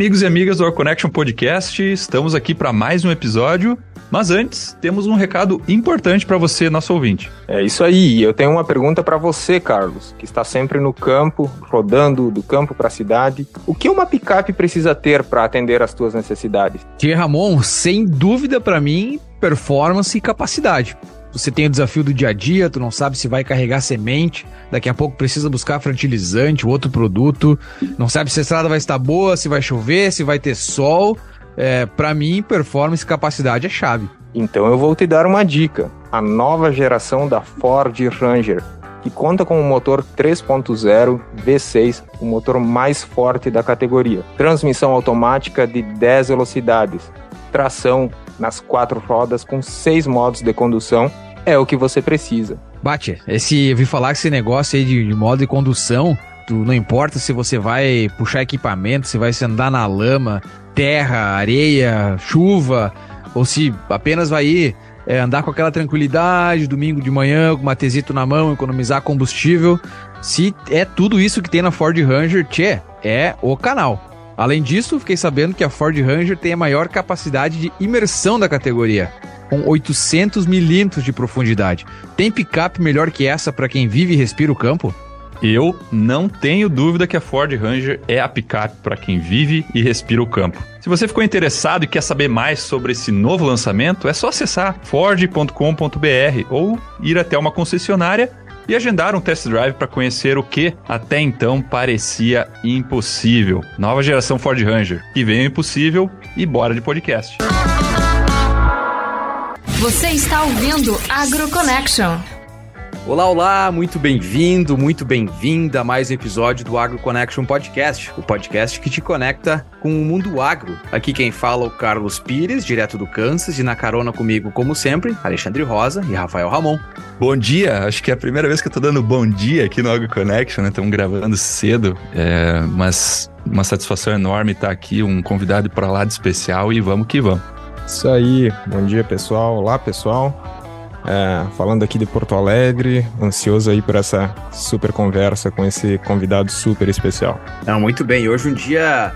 Amigos e amigas do Our Connection Podcast. Estamos aqui para mais um episódio. Mas antes, temos um recado importante para você, nosso ouvinte. É isso aí. Eu tenho uma pergunta para você, Carlos, que está sempre no campo, rodando do campo para a cidade. O que uma picape precisa ter para atender às tuas necessidades? Tia Ramon, sem dúvida para mim, performance e capacidade. Você tem o desafio do dia a dia, tu não sabe se vai carregar semente, daqui a pouco precisa buscar fertilizante, outro produto, não sabe se a estrada vai estar boa, se vai chover, se vai ter sol. É, para mim, performance e capacidade é chave. Então eu vou te dar uma dica: a nova geração da Ford Ranger, que conta com um motor 3.0 V6, o motor mais forte da categoria, transmissão automática de 10 velocidades, tração nas quatro rodas com seis modos de condução é o que você precisa. Bate, esse, eu vi falar que esse negócio aí de, de modo de condução, tu, não importa se você vai puxar equipamento, se vai se andar na lama, terra, areia, chuva, ou se apenas vai ir é, andar com aquela tranquilidade, domingo de manhã, com uma tesito na mão, economizar combustível. Se é tudo isso que tem na Ford Ranger, tchê, é o canal. Além disso, fiquei sabendo que a Ford Ranger tem a maior capacidade de imersão da categoria, com 800 milímetros de profundidade. Tem picape melhor que essa para quem vive e respira o campo? Eu não tenho dúvida que a Ford Ranger é a picape para quem vive e respira o campo. Se você ficou interessado e quer saber mais sobre esse novo lançamento, é só acessar ford.com.br ou ir até uma concessionária e agendar um test drive para conhecer o que até então parecia impossível. Nova geração Ford Ranger, que veio impossível e bora de podcast. Você está ouvindo AgroConnection. Olá, olá, muito bem-vindo, muito bem-vinda a mais um episódio do Agro Connection Podcast, o podcast que te conecta com o mundo agro. Aqui quem fala é o Carlos Pires, direto do Kansas, e na carona comigo, como sempre, Alexandre Rosa e Rafael Ramon. Bom dia, acho que é a primeira vez que eu tô dando bom dia aqui no Agro Connection, né? Estamos gravando cedo, é, mas uma satisfação enorme estar aqui, um convidado para lá de especial e vamos que vamos. Isso aí, bom dia pessoal, olá pessoal. É, falando aqui de Porto Alegre, ansioso aí por essa super conversa com esse convidado super especial. Não, muito bem. Hoje um dia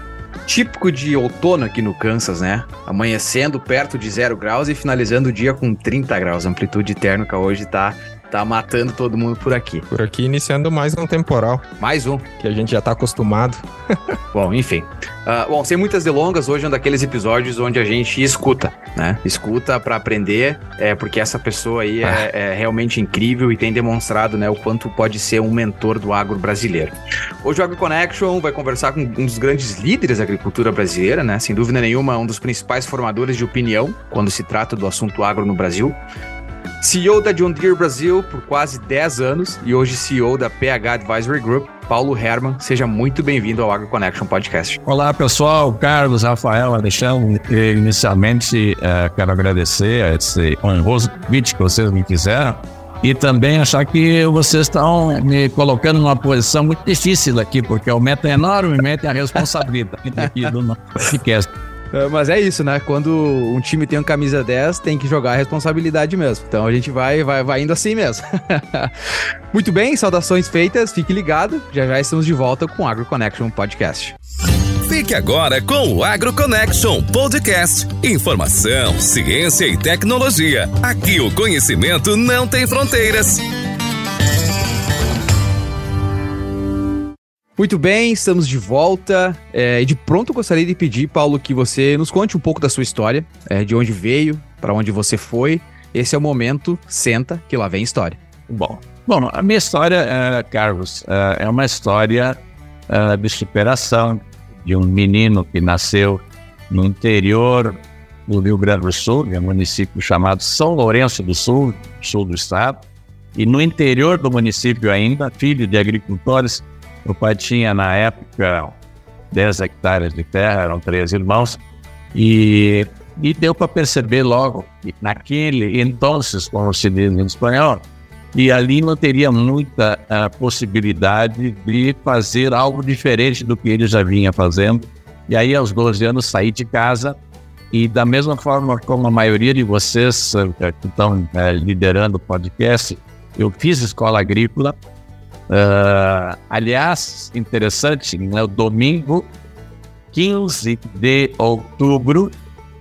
típico de outono aqui no Kansas, né? Amanhecendo perto de zero graus e finalizando o dia com 30 graus. A amplitude térmica hoje tá tá matando todo mundo por aqui. Por aqui iniciando mais um temporal. Mais um. Que a gente já tá acostumado. bom, enfim. Uh, bom, sem muitas delongas, hoje é um daqueles episódios onde a gente escuta, né? Escuta para aprender, é, porque essa pessoa aí é, ah. é, realmente incrível e tem demonstrado, né, o quanto pode ser um mentor do agro brasileiro. Hoje o Agro Connection vai conversar com um dos grandes líderes da agricultura brasileira, né? Sem dúvida nenhuma, um dos principais formadores de opinião quando se trata do assunto agro no Brasil. CEO da John Deere Brasil por quase 10 anos e hoje CEO da PH Advisory Group, Paulo Herman. Seja muito bem-vindo ao Agro Connection Podcast. Olá, pessoal. Carlos, Rafael, Alexandre. Inicialmente, uh, quero agradecer a esse honroso convite que vocês me fizeram e também achar que vocês estão me colocando numa posição muito difícil aqui, porque o meta enorme, o meta é a responsabilidade aqui do podcast. É, mas é isso, né? Quando um time tem uma camisa 10, tem que jogar a responsabilidade mesmo. Então a gente vai, vai, vai indo assim mesmo. Muito bem, saudações feitas, fique ligado. Já já estamos de volta com o Agro Connection Podcast. Fique agora com o Agro Connection Podcast. Informação, ciência e tecnologia. Aqui o conhecimento não tem fronteiras. Muito bem, estamos de volta. É, de pronto gostaria de pedir, Paulo, que você nos conte um pouco da sua história, é, de onde veio, para onde você foi. Esse é o momento, senta, que lá vem história. Bom, bom a minha história, é, Carlos, é, é uma história é, de superação de um menino que nasceu no interior do Rio Grande do Sul, em um município chamado São Lourenço do Sul, sul do estado, e no interior do município ainda, filho de agricultores, meu pai tinha, na época, 10 hectares de terra, eram três irmãos, e, e deu para perceber logo que naquele então, como se diz em espanhol, e ali não teria muita uh, possibilidade de fazer algo diferente do que ele já vinha fazendo. E aí, aos 12 anos, saí de casa e, da mesma forma como a maioria de vocês uh, que estão uh, liderando o podcast, eu fiz escola agrícola Uh, aliás, interessante, no né, domingo 15 de outubro,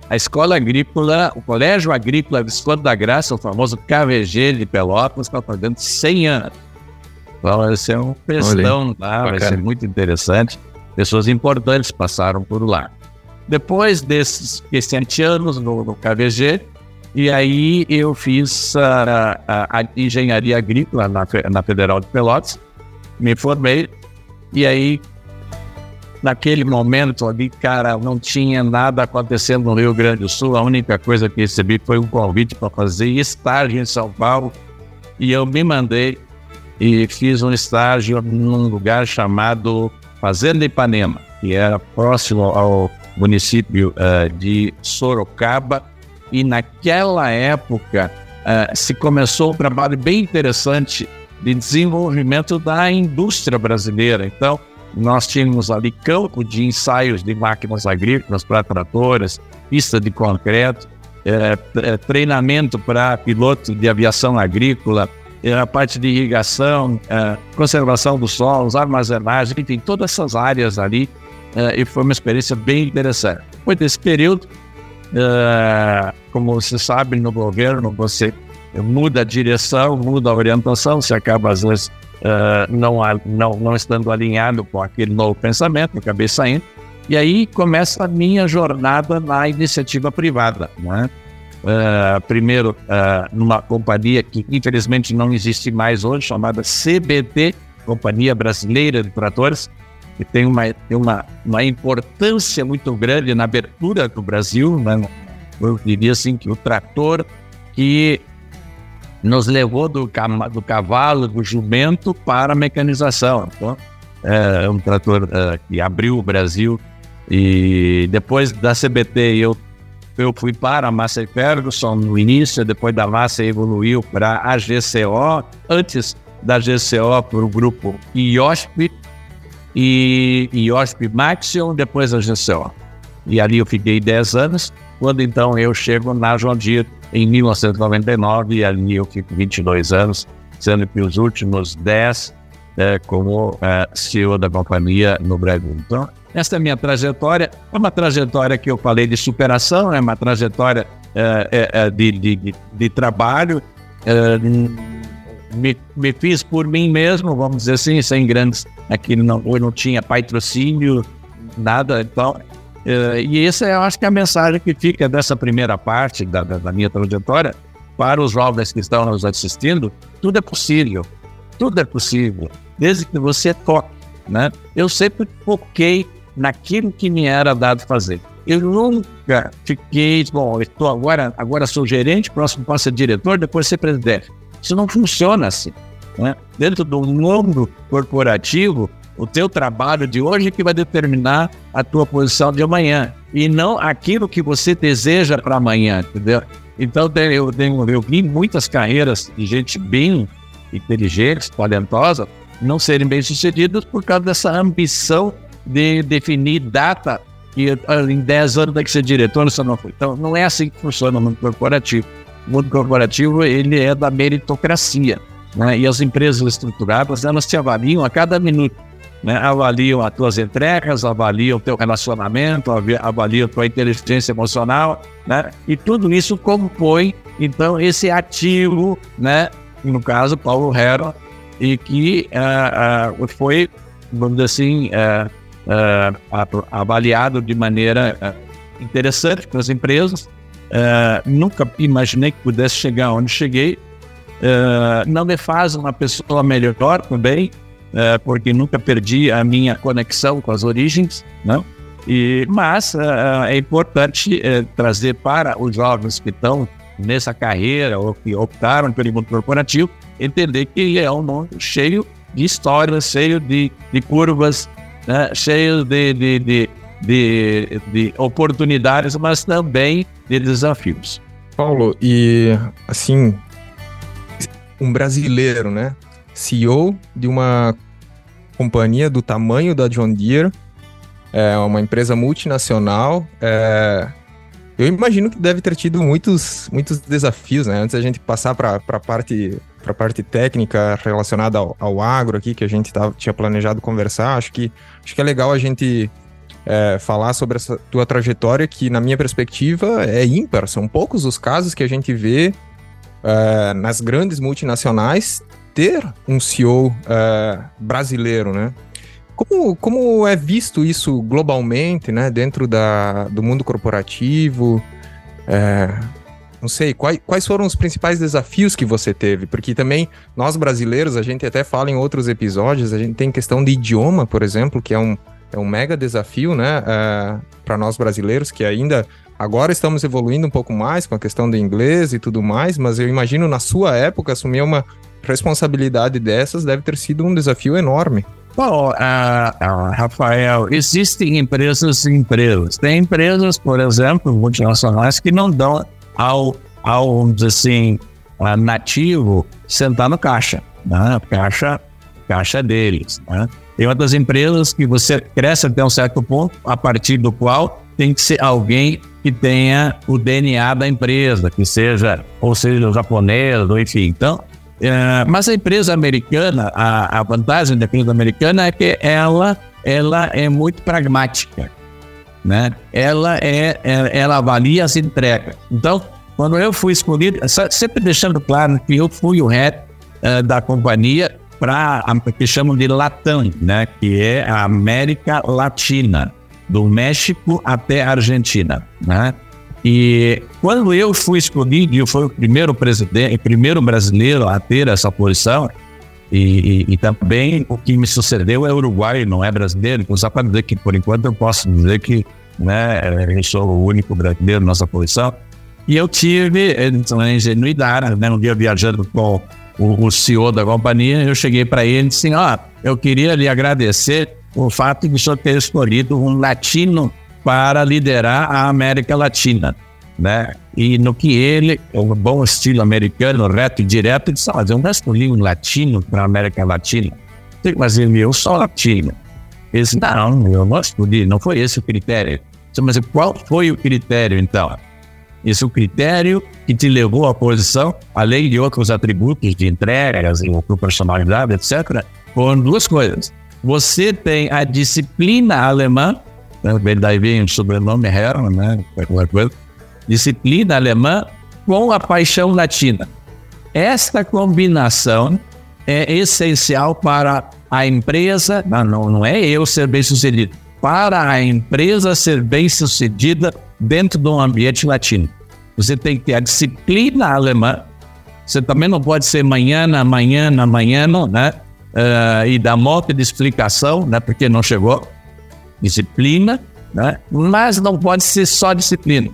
a Escola Agrícola, o Colégio Agrícola Visconde da Graça, o famoso KVG de Pelotas, está fazendo 100 anos. Então, vai ser um festão lá, vai ser muito interessante. Pessoas importantes passaram por lá. Depois desses sete anos no, no, KVG, e aí eu fiz a, a, a engenharia agrícola na, na Federal de Pelotas, me formei, e aí naquele momento ali, cara, não tinha nada acontecendo no Rio Grande do Sul. A única coisa que recebi foi um convite para fazer estágio em São Paulo. E eu me mandei e fiz um estágio num lugar chamado Fazenda Ipanema, que era próximo ao município uh, de Sorocaba. E naquela época uh, se começou um trabalho bem interessante de desenvolvimento da indústria brasileira. Então, nós tínhamos ali campo de ensaios de máquinas agrícolas para tratoras, pista de concreto, é, é, treinamento para piloto de aviação agrícola, a parte de irrigação, conservação dos solos, armazenagem, enfim, todas essas áreas ali. E foi uma experiência bem interessante. Depois desse período, é, como você sabe, no governo você muda a direção, muda a orientação, você acaba às vezes uh, não, não, não estando alinhado com aquele novo pensamento, acabei saindo. E aí começa a minha jornada na iniciativa privada. Né? Uh, primeiro, uh, numa companhia que infelizmente não existe mais hoje, chamada CBT, Companhia Brasileira de Tratores, que tem uma, tem uma, uma importância muito grande na abertura do Brasil. Né? Eu diria assim que o trator que nos levou do, do cavalo, do jumento para a mecanização. Então, é um trator é, que abriu o Brasil e depois da CBT eu eu fui para a Massey Ferguson no início, depois da Massey evoluiu para a GCO, antes da GCO para o grupo IOSP e IOSP Maxion, depois a GCO. E ali eu fiquei 10 anos, quando então eu chego na John Deere em 1999 e ali eu fico 22 anos, sendo que os últimos 10 é, como é, CEO da companhia no Brasil. Então, essa é a minha trajetória. É uma trajetória que eu falei de superação, é uma trajetória é, é, é de, de, de, trabalho. É, me, me, fiz por mim mesmo, vamos dizer assim, sem grandes. Aqui não, eu não tinha patrocínio, nada. Então, Uh, e essa eu acho que é a mensagem que fica dessa primeira parte da, da, da, minha trajetória para os jovens que estão nos assistindo. Tudo é possível, tudo é possível, desde que você toque. Né? Eu sempre foquei naquilo que me era dado fazer. Eu nunca fiquei, bom, estou agora, agora sou gerente, próximo passo é diretor, depois ser presidente. Isso não funciona assim. Né? Dentro do mundo corporativo, o teu trabalho de hoje que vai determinar a tua posição de amanhã e não aquilo que você deseja para amanhã, entendeu? Então eu, tenho, eu vi muitas carreiras de gente bem inteligente, talentosa, não serem bem sucedidas por causa dessa ambição de definir data que ah, em 10 anos tem que ser diretor, não foi. Então não é assim que funciona o mundo corporativo. Mundo corporativo ele é da meritocracia. Né? E as empresas estruturadas, elas te avaliam a cada minuto né? avaliam as tuas entregas, avaliam o teu relacionamento, avaliam a tua inteligência emocional, né? E tudo isso compõe, então, esse ativo, né? No caso, Paulo Hero, e que uh, uh, foi, vamos dizer assim, uh, avaliado de maneira interessante pelas empresas. Nunca imaginei que pudesse chegar onde cheguei. não me faz uma pessoa melhor também, é, porque nunca perdi a minha conexão com as origens, não? E, mas é, importante trazer para os jovens que estão nessa carreira ou que optaram pelo mundo corporativo, entender que é um mundo cheio de histórias, cheio de, de curvas, né? cheio de, de, de, de, de oportunidades, mas também de desafios. Paulo, e assim, um brasileiro, né? CEO de uma companhia do tamanho da John Deere, é uma empresa multinacional. É, eu imagino que deve ter tido muitos, muitos desafios, né? Antes a gente passar para a parte, a parte técnica relacionada ao, ao, agro aqui, que a gente tava, tinha planejado conversar, acho que, acho que é legal a gente é, falar sobre essa tua trajetória, que na minha perspectiva é ímpar. São poucos os casos que a gente vê é, nas grandes multinacionais ter um CEO é, brasileiro, né? Como, como é visto isso globalmente, né, dentro da, do mundo corporativo? É, não sei, quais, quais foram os principais desafios que você teve? Porque também nós brasileiros, a gente até fala em outros episódios, a gente tem questão de idioma, por exemplo, que é um, é um mega desafio, né, é, para nós brasileiros, que ainda agora estamos evoluindo um pouco mais com a questão do inglês e tudo mais, mas eu imagino na sua época assumir uma responsabilidade dessas deve ter sido um desafio enorme. Bom, uh, Rafael, existem empresas e empresas. Tem empresas, por exemplo, multinacionais, que não dão ao, ao assim, nativo sentar no caixa. Né? Caixa, caixa deles. Né? Tem outras empresas que você cresce até um certo ponto, a partir do qual tem que ser alguém que tenha o DNA da empresa, que seja, ou seja, japonês, ou enfim. Então, é, mas a empresa americana, a, a, vantagem da empresa americana é que ela, ela é muito pragmática, né? Ela é, é ela avalia as entregas. Então, quando eu fui escolhido, sempre deixando claro que eu fui o head uh, da companhia para que chamam de Latam, né? Que é a América Latina, do México até a Argentina, né? E quando eu fui escolhido, eu fui o primeiro presidente, primeiro brasileiro a ter essa posição, e, e, e, também o que me sucedeu é uruguai, não é brasileiro, então só para dizer que, por enquanto, eu posso dizer que né, eu sou o único brasileiro nessa posição. E eu tive a ingenuidade, né, um dia viajando com o, o CEO da companhia, eu cheguei para ele e disse assim, ó, eu queria lhe agradecer o fato de o senhor ter escolhido um latino para liderar a América Latina, né? E no que ele, o bom estilo americano, reto e direto, disse, mas eu não escolhi um latino para a América Latina. Mas ele, eu sou latino. Ele disse, não, eu não escolhi, não foi esse o critério. Disse, mas qual foi o critério, então? Esse é o critério que te levou à posição, além de outros atributos de entregas e personalidade, etc., foram duas coisas. Você tem a disciplina alemã, né? daí vem o sobrenome Hermann, né? Disciplina alemã com a paixão latina. Esta combinação é essencial para a empresa, não, não é eu ser bem sucedido, para a empresa ser bem sucedida dentro de um ambiente latino. Você tem que ter a disciplina alemã, você também não pode ser manhã, amanhã, amanhã, né? Uh, e dar moto de explicação, né? Porque não chegou disciplina, né? mas não pode ser só disciplina.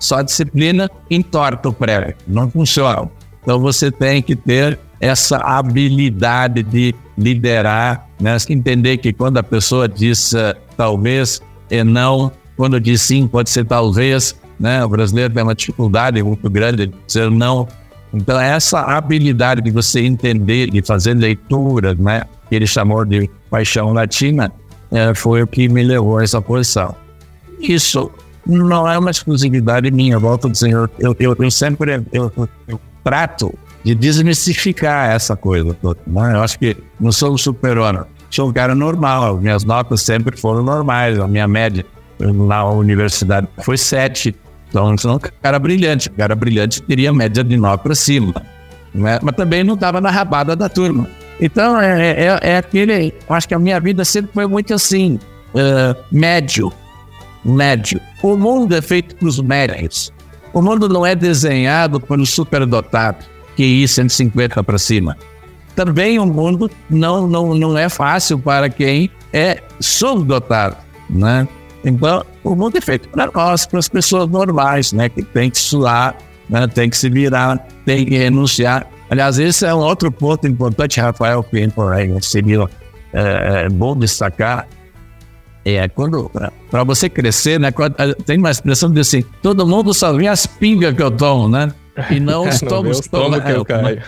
Só disciplina entorta o prego, não funciona. Então você tem que ter essa habilidade de liderar, né? entender que quando a pessoa diz uh, talvez e não, quando diz sim, pode ser talvez, né? O brasileiro tem uma dificuldade muito grande de dizer não. Então, essa habilidade de você entender, de fazer leitura, né? Que ele chamou de paixão latina, é, foi o que me levou a essa posição. Isso não é uma exclusividade minha, volto a dizer, eu, eu, eu sempre eu, eu, trato de desmistificar essa coisa toda. Né? Eu acho que não sou um super-homem, sou um cara normal, minhas notas sempre foram normais, a minha média na universidade foi sete, então eu sou cara brilhante, um cara brilhante teria média de nove para cima, né? mas também não estava na rabada da turma. Então, é, é, é aquele. Acho que a minha vida sempre foi muito assim, uh, médio. Médio. O mundo é feito para os médios. O mundo não é desenhado para o superdotado, ir 150 para cima. Também o mundo não, não, não é fácil para quem é subdotado, né? Então, o mundo é feito para nós, para as pessoas normais, né? Que tem que suar, né? tem que se virar, tem que renunciar. Aliás, esse é um outro ponto importante, Rafael, que seria é, é bom destacar. É quando, para você crescer, né? Quando, tem uma expressão de assim: todo mundo só vê as pingas que eu tomo, né? E não os tomos que eu caio.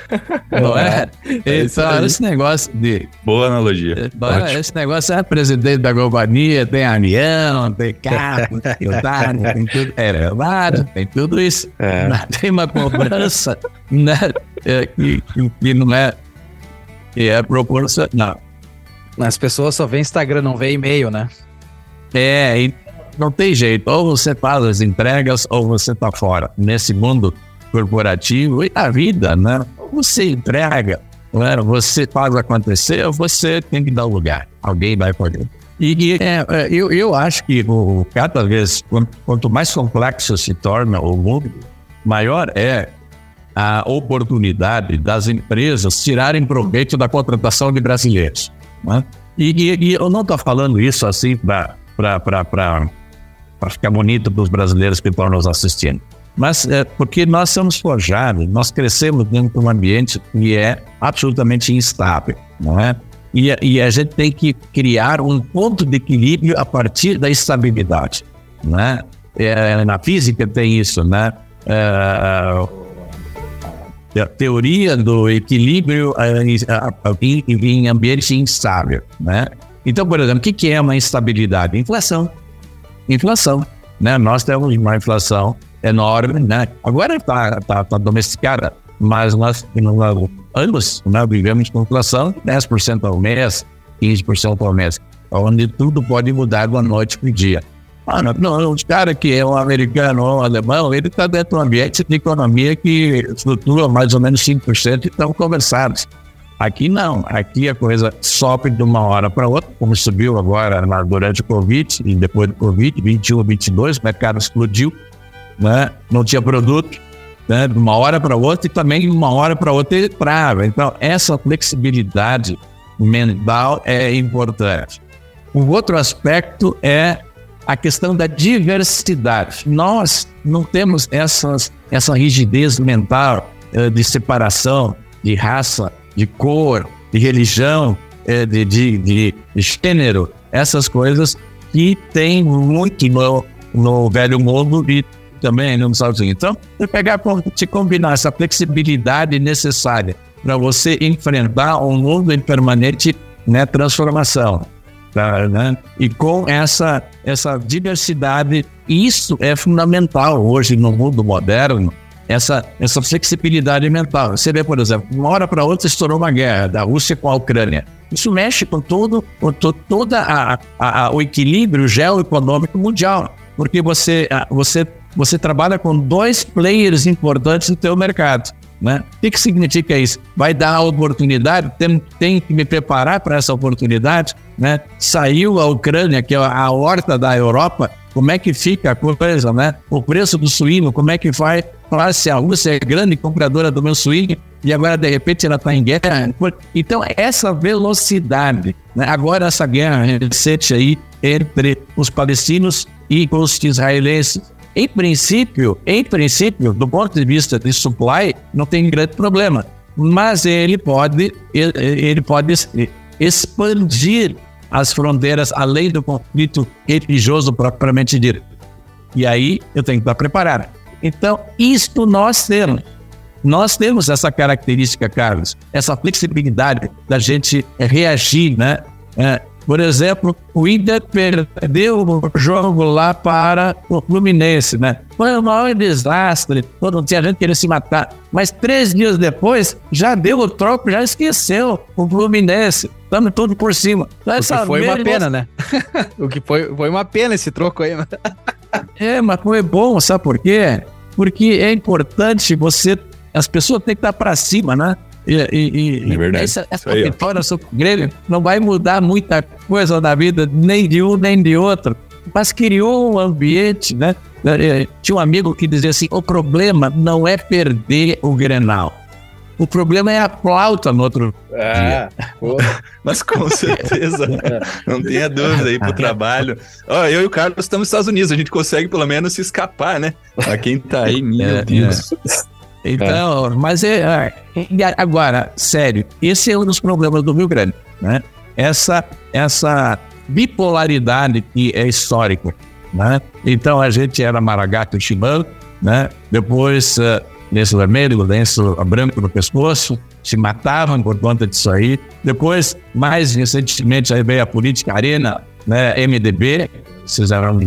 Não é? é então, esse negócio de. Boa analogia. É, esse negócio é presidente da companhia, tem avião, tem carro, tem otário, tem tudo. É verdade, tem tudo isso. É. Tem uma cobrança, né? É, que, que não é. Que é proporcional. As pessoas só vêem Instagram, não vê e-mail, né? É, e não tem jeito. Ou você faz as entregas ou você está fora. Nesse mundo corporativo e a vida, né? Você entrega, né? você faz acontecer você tem que dar lugar. Alguém vai poder. E, e é, é, eu, eu acho que o, cada vez, quanto mais complexo se torna o mundo, maior é a oportunidade das empresas tirarem proveito da contratação de brasileiros. Né? E, e, e, eu não estou falando isso assim para ficar bonito para os brasileiros que estão nos assistindo, mas é porque nós somos forjados, nós crescemos dentro de um ambiente que é absolutamente instável, não é? E, e a gente tem que criar um ponto de equilíbrio a partir da estabilidade, né? É, na física tem isso, né? É, a teoria do equilíbrio em, em ambiente instável, né? Então, por exemplo, o que é uma instabilidade? Inflação. Inflação, né? Nós temos uma inflação enorme, né? Agora está tá, tá domesticada, mas nós, nós anos, né, vivemos com inflação de 10% ao mês, 15% ao mês, onde tudo pode mudar da noite para o dia. Mano, não, o cara que é um americano ou um alemão, ele está dentro de um ambiente de economia que flutua mais ou menos 5% e estão conversados. Aqui não, aqui a coisa sobe de uma hora para outra, como subiu agora durante o Covid e depois do Covid, 21, 22, o mercado explodiu, né? não tinha produto, né? de uma hora para outra e também de uma hora para outra ele trava. Então, essa flexibilidade mental é importante. O outro aspecto é a questão da diversidade. Nós não temos essas, essa rigidez mental uh, de separação de raça, de cor, de religião, uh, de, de, de, gênero, essas coisas que tem muito no, no velho mundo e também nos Estados Unidos. Então, você pegar, se combinar essa flexibilidade necessária para você enfrentar um mundo em permanente né, transformação Tá, né? E com essa, essa diversidade, isso é fundamental hoje no mundo moderno, essa, essa flexibilidade mental. Você vê, por exemplo, uma hora para outra estourou uma guerra da Rússia com a Ucrânia. Isso mexe com todo, com to, toda a, a, a, o equilíbrio geoeconômico mundial, porque você, você, você trabalha com dois players importantes no teu mercado. Né? O que, que significa isso? Vai dar a oportunidade, tem, tem que me preparar para essa oportunidade. Né? Saiu a Ucrânia, que é a horta da Europa, como é que fica a coisa, né? O preço do suíno, como é que vai? Falar se a Rússia é grande compradora do meu suíno e agora de repente ela está em guerra. Então, essa velocidade, né? agora essa guerra recente aí entre os palestinos e os israelenses, em princípio, em princípio, do ponto de vista de supply, não tem grande problema. Mas ele pode, ele, pode expandir as fronteiras além do conflito religioso propriamente dito. E aí eu tenho que estar preparado. Então, isto nós temos. Nós temos essa característica, Carlos, essa flexibilidade da gente reagir, né? É, por exemplo, o Inter perdeu o jogo lá para o Fluminense, né? Foi um maior desastre, todo tinha gente querendo se matar. Mas três dias depois, já deu o troco, já esqueceu o Fluminense. Estamos todos por cima. O que foi uma pena, né? o que foi, foi uma pena esse troco aí. Né? é, mas foi bom, sabe por quê? Porque é importante você... As pessoas têm que estar para cima, né? E, e, é verdade. Essa, essa aí, vitória sobre o Grêmio não vai mudar muita coisa na vida nem de um nem de outro, mas criou um ambiente, né? É, tinha um amigo que dizia assim: o problema não é perder o Grenal. O problema é a flauta no outro ah, dia. Mas com certeza, não tenha dúvida aí pro trabalho. Ó, eu e o Carlos estamos nos Estados Unidos, a gente consegue pelo menos se escapar, né? Pra quem tá aí, meu é, Deus. É. Então, é. mas é, é, agora, sério, esse é um dos problemas do Rio Grande, né? Essa, essa bipolaridade que é histórica, né? Então a gente era maragato chimano, né? Depois uh, lenço vermelho, lenço branco no pescoço, se matavam por conta disso aí. Depois, mais recentemente, aí veio a política arena, né? MDB, vocês eram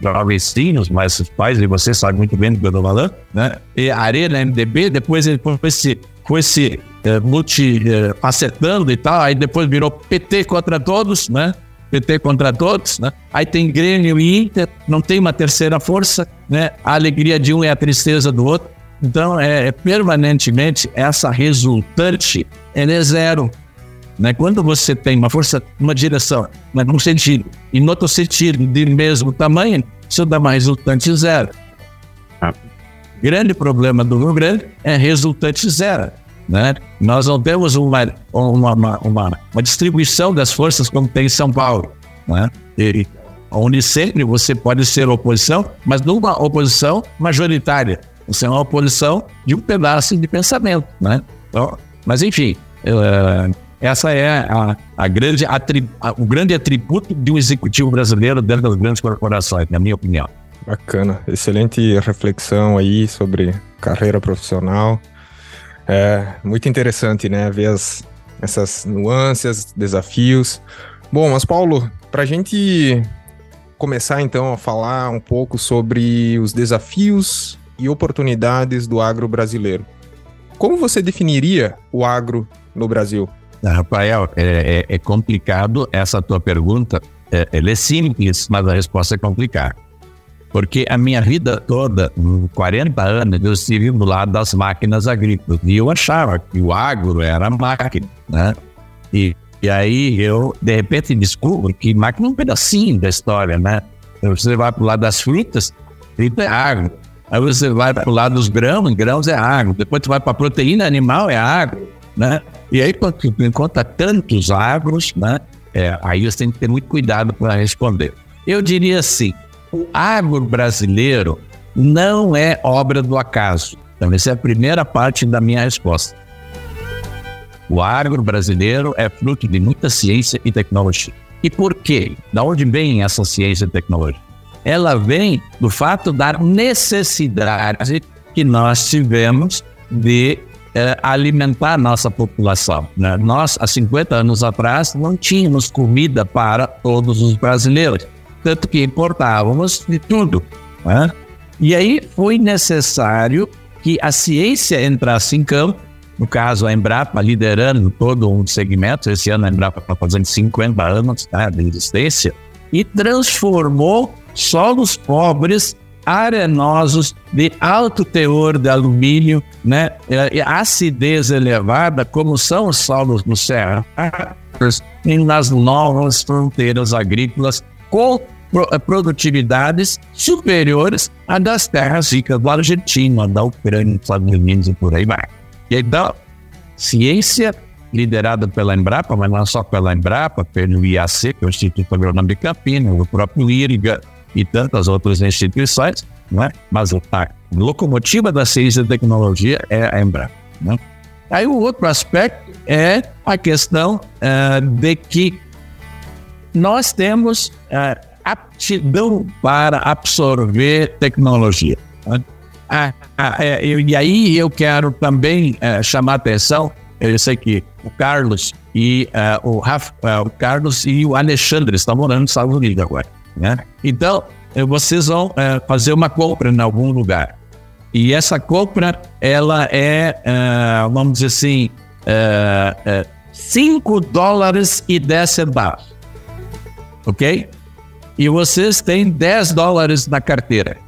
jovencinhos, mas os pais de vocês sabem muito bem do que eu estou falando, né? E Arena MDB, depois ele foi se, foi se é, multi-facetando é, e tal, aí depois virou PT contra todos, né? PT contra todos, né? Aí tem Grêmio e Inter, não tem uma terceira força, né? A alegria de um é a tristeza do outro. Então, é, é permanentemente essa resultante, ela é zero. Né? Quando você tem uma força numa direção, né, num sentido, e no outro sentido de mesmo tamanho, isso dá uma resultante zero. Ah. Grande problema do Rio Grande é resultante zero. Né? Nós não temos uma, uma, uma, uma, uma distribuição das forças como tem em São Paulo. Né? E, onde sempre você pode ser oposição, mas numa oposição majoritária. Você é uma oposição de um pedaço de pensamento. Né? Então, mas, enfim, uh, essa é a, a grande atribu a, o grande atributo de um executivo brasileiro dentro das grandes corporações, na minha opinião. Bacana, excelente reflexão aí sobre carreira profissional. É muito interessante, né, ver as, essas nuances, desafios. Bom, mas Paulo, para a gente começar então a falar um pouco sobre os desafios e oportunidades do agro brasileiro. Como você definiria o agro no Brasil? Rafael, é, é, é complicado essa tua pergunta. É, ela é simples, mas a resposta é complicada. Porque a minha vida toda, 40 anos, eu estive do lado das máquinas agrícolas. E eu achava que o agro era máquina, né? E, e aí eu, de repente, descubro que máquina é um pedacinho da história, né? Você vai para o lado das frutas, fruta é agro. Aí você vai para o lado dos grãos, grãos é agro. Depois você vai para a proteína animal, é agro, né? E aí, quando você encontra tantos agros, né? É, aí você tem que ter muito cuidado para responder. Eu diria assim, o agro brasileiro não é obra do acaso. Então, essa é a primeira parte da minha resposta. O agro brasileiro é fruto de muita ciência e tecnologia. E por quê? Da onde vem essa ciência e tecnologia? Ela vem do fato da necessidade que nós tivemos de é, alimentar nossa população. Né? Nós, há 50 anos atrás, não tínhamos comida para todos os brasileiros tanto que importávamos de tudo. Né? E aí foi necessário que a ciência entrasse em campo, no caso a Embrapa liderando todo um segmento, esse ano a Embrapa está fazendo 50 anos tá, de existência, e transformou solos pobres, arenosos, de alto teor de alumínio, né, e acidez elevada, como são os solos do Serra, nas novas fronteiras agrícolas, com eh, produtividades superiores à das terras ricas da Argentina, da Ucrânia, dos Estados Unidos e por aí vai. E então, ciência liderada pela Embrapa, mas não só pela Embrapa, pelo IAC, que é o Instituto Agronômico de Campinas, o próprio IRIGA e tantas outras instituições, não é? mas a locomotiva da ciência e tecnologia é a Embrapa. Né? Aí o outro aspecto é a questão uh, de que nós temos uh, aptidão para absorver tecnologia. Ah, ah, é, e aí eu quero também é, chamar a atenção, eu sei que o Carlos e o, Rafa, o Carlos e o Alexandre estão morando nos Estados Unidos agora, né? Então, vocês vão uh, fazer uma compra em algum lugar. E essa compra, ela é, vamos dizer assim, 5 dólares e 10 centavos. Ok? e vocês têm 10 dólares na carteira.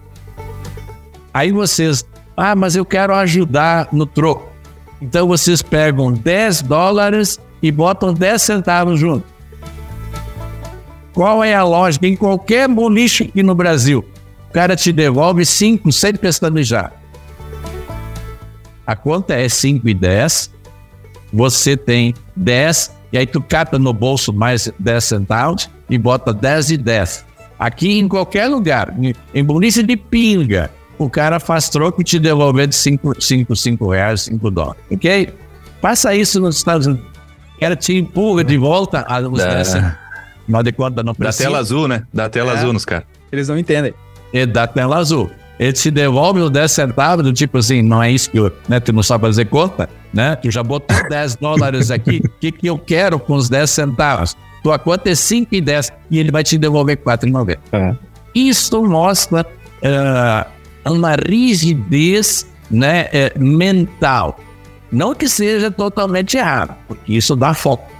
Aí vocês, ah, mas eu quero ajudar no troco. Então vocês pegam 10 dólares e botam 10 centavos junto. Qual é a lógica? Em qualquer boliche aqui no Brasil, o cara te devolve 5 sem pestanejar. A conta é 5 e 10, você tem 10, e aí tu cata no bolso mais 10 centavos, e bota 10 e 10. Aqui em qualquer lugar, em boliche de pinga, o cara faz troco e te devolver de 5, 5, 5 reais, 5 dólares. Ok? Faça isso nos Estados Unidos. Ela te empurra de volta a os é. Não de conta, não precisa. Da tela azul, né? Da tela é. azul nos caras. Eles não entendem. É da tela azul. Ele te devolve os 10 centavos, do tipo assim, não é isso que eu, né, tu não sabe fazer conta, né? Tu já botou 10 dólares aqui, o que, que eu quero com os 10 centavos? tua conta é 5 e 10 e ele vai te devolver 4,90. É. Isso mostra uh, uma rigidez né, uh, mental. Não que seja totalmente errado, porque isso dá foco.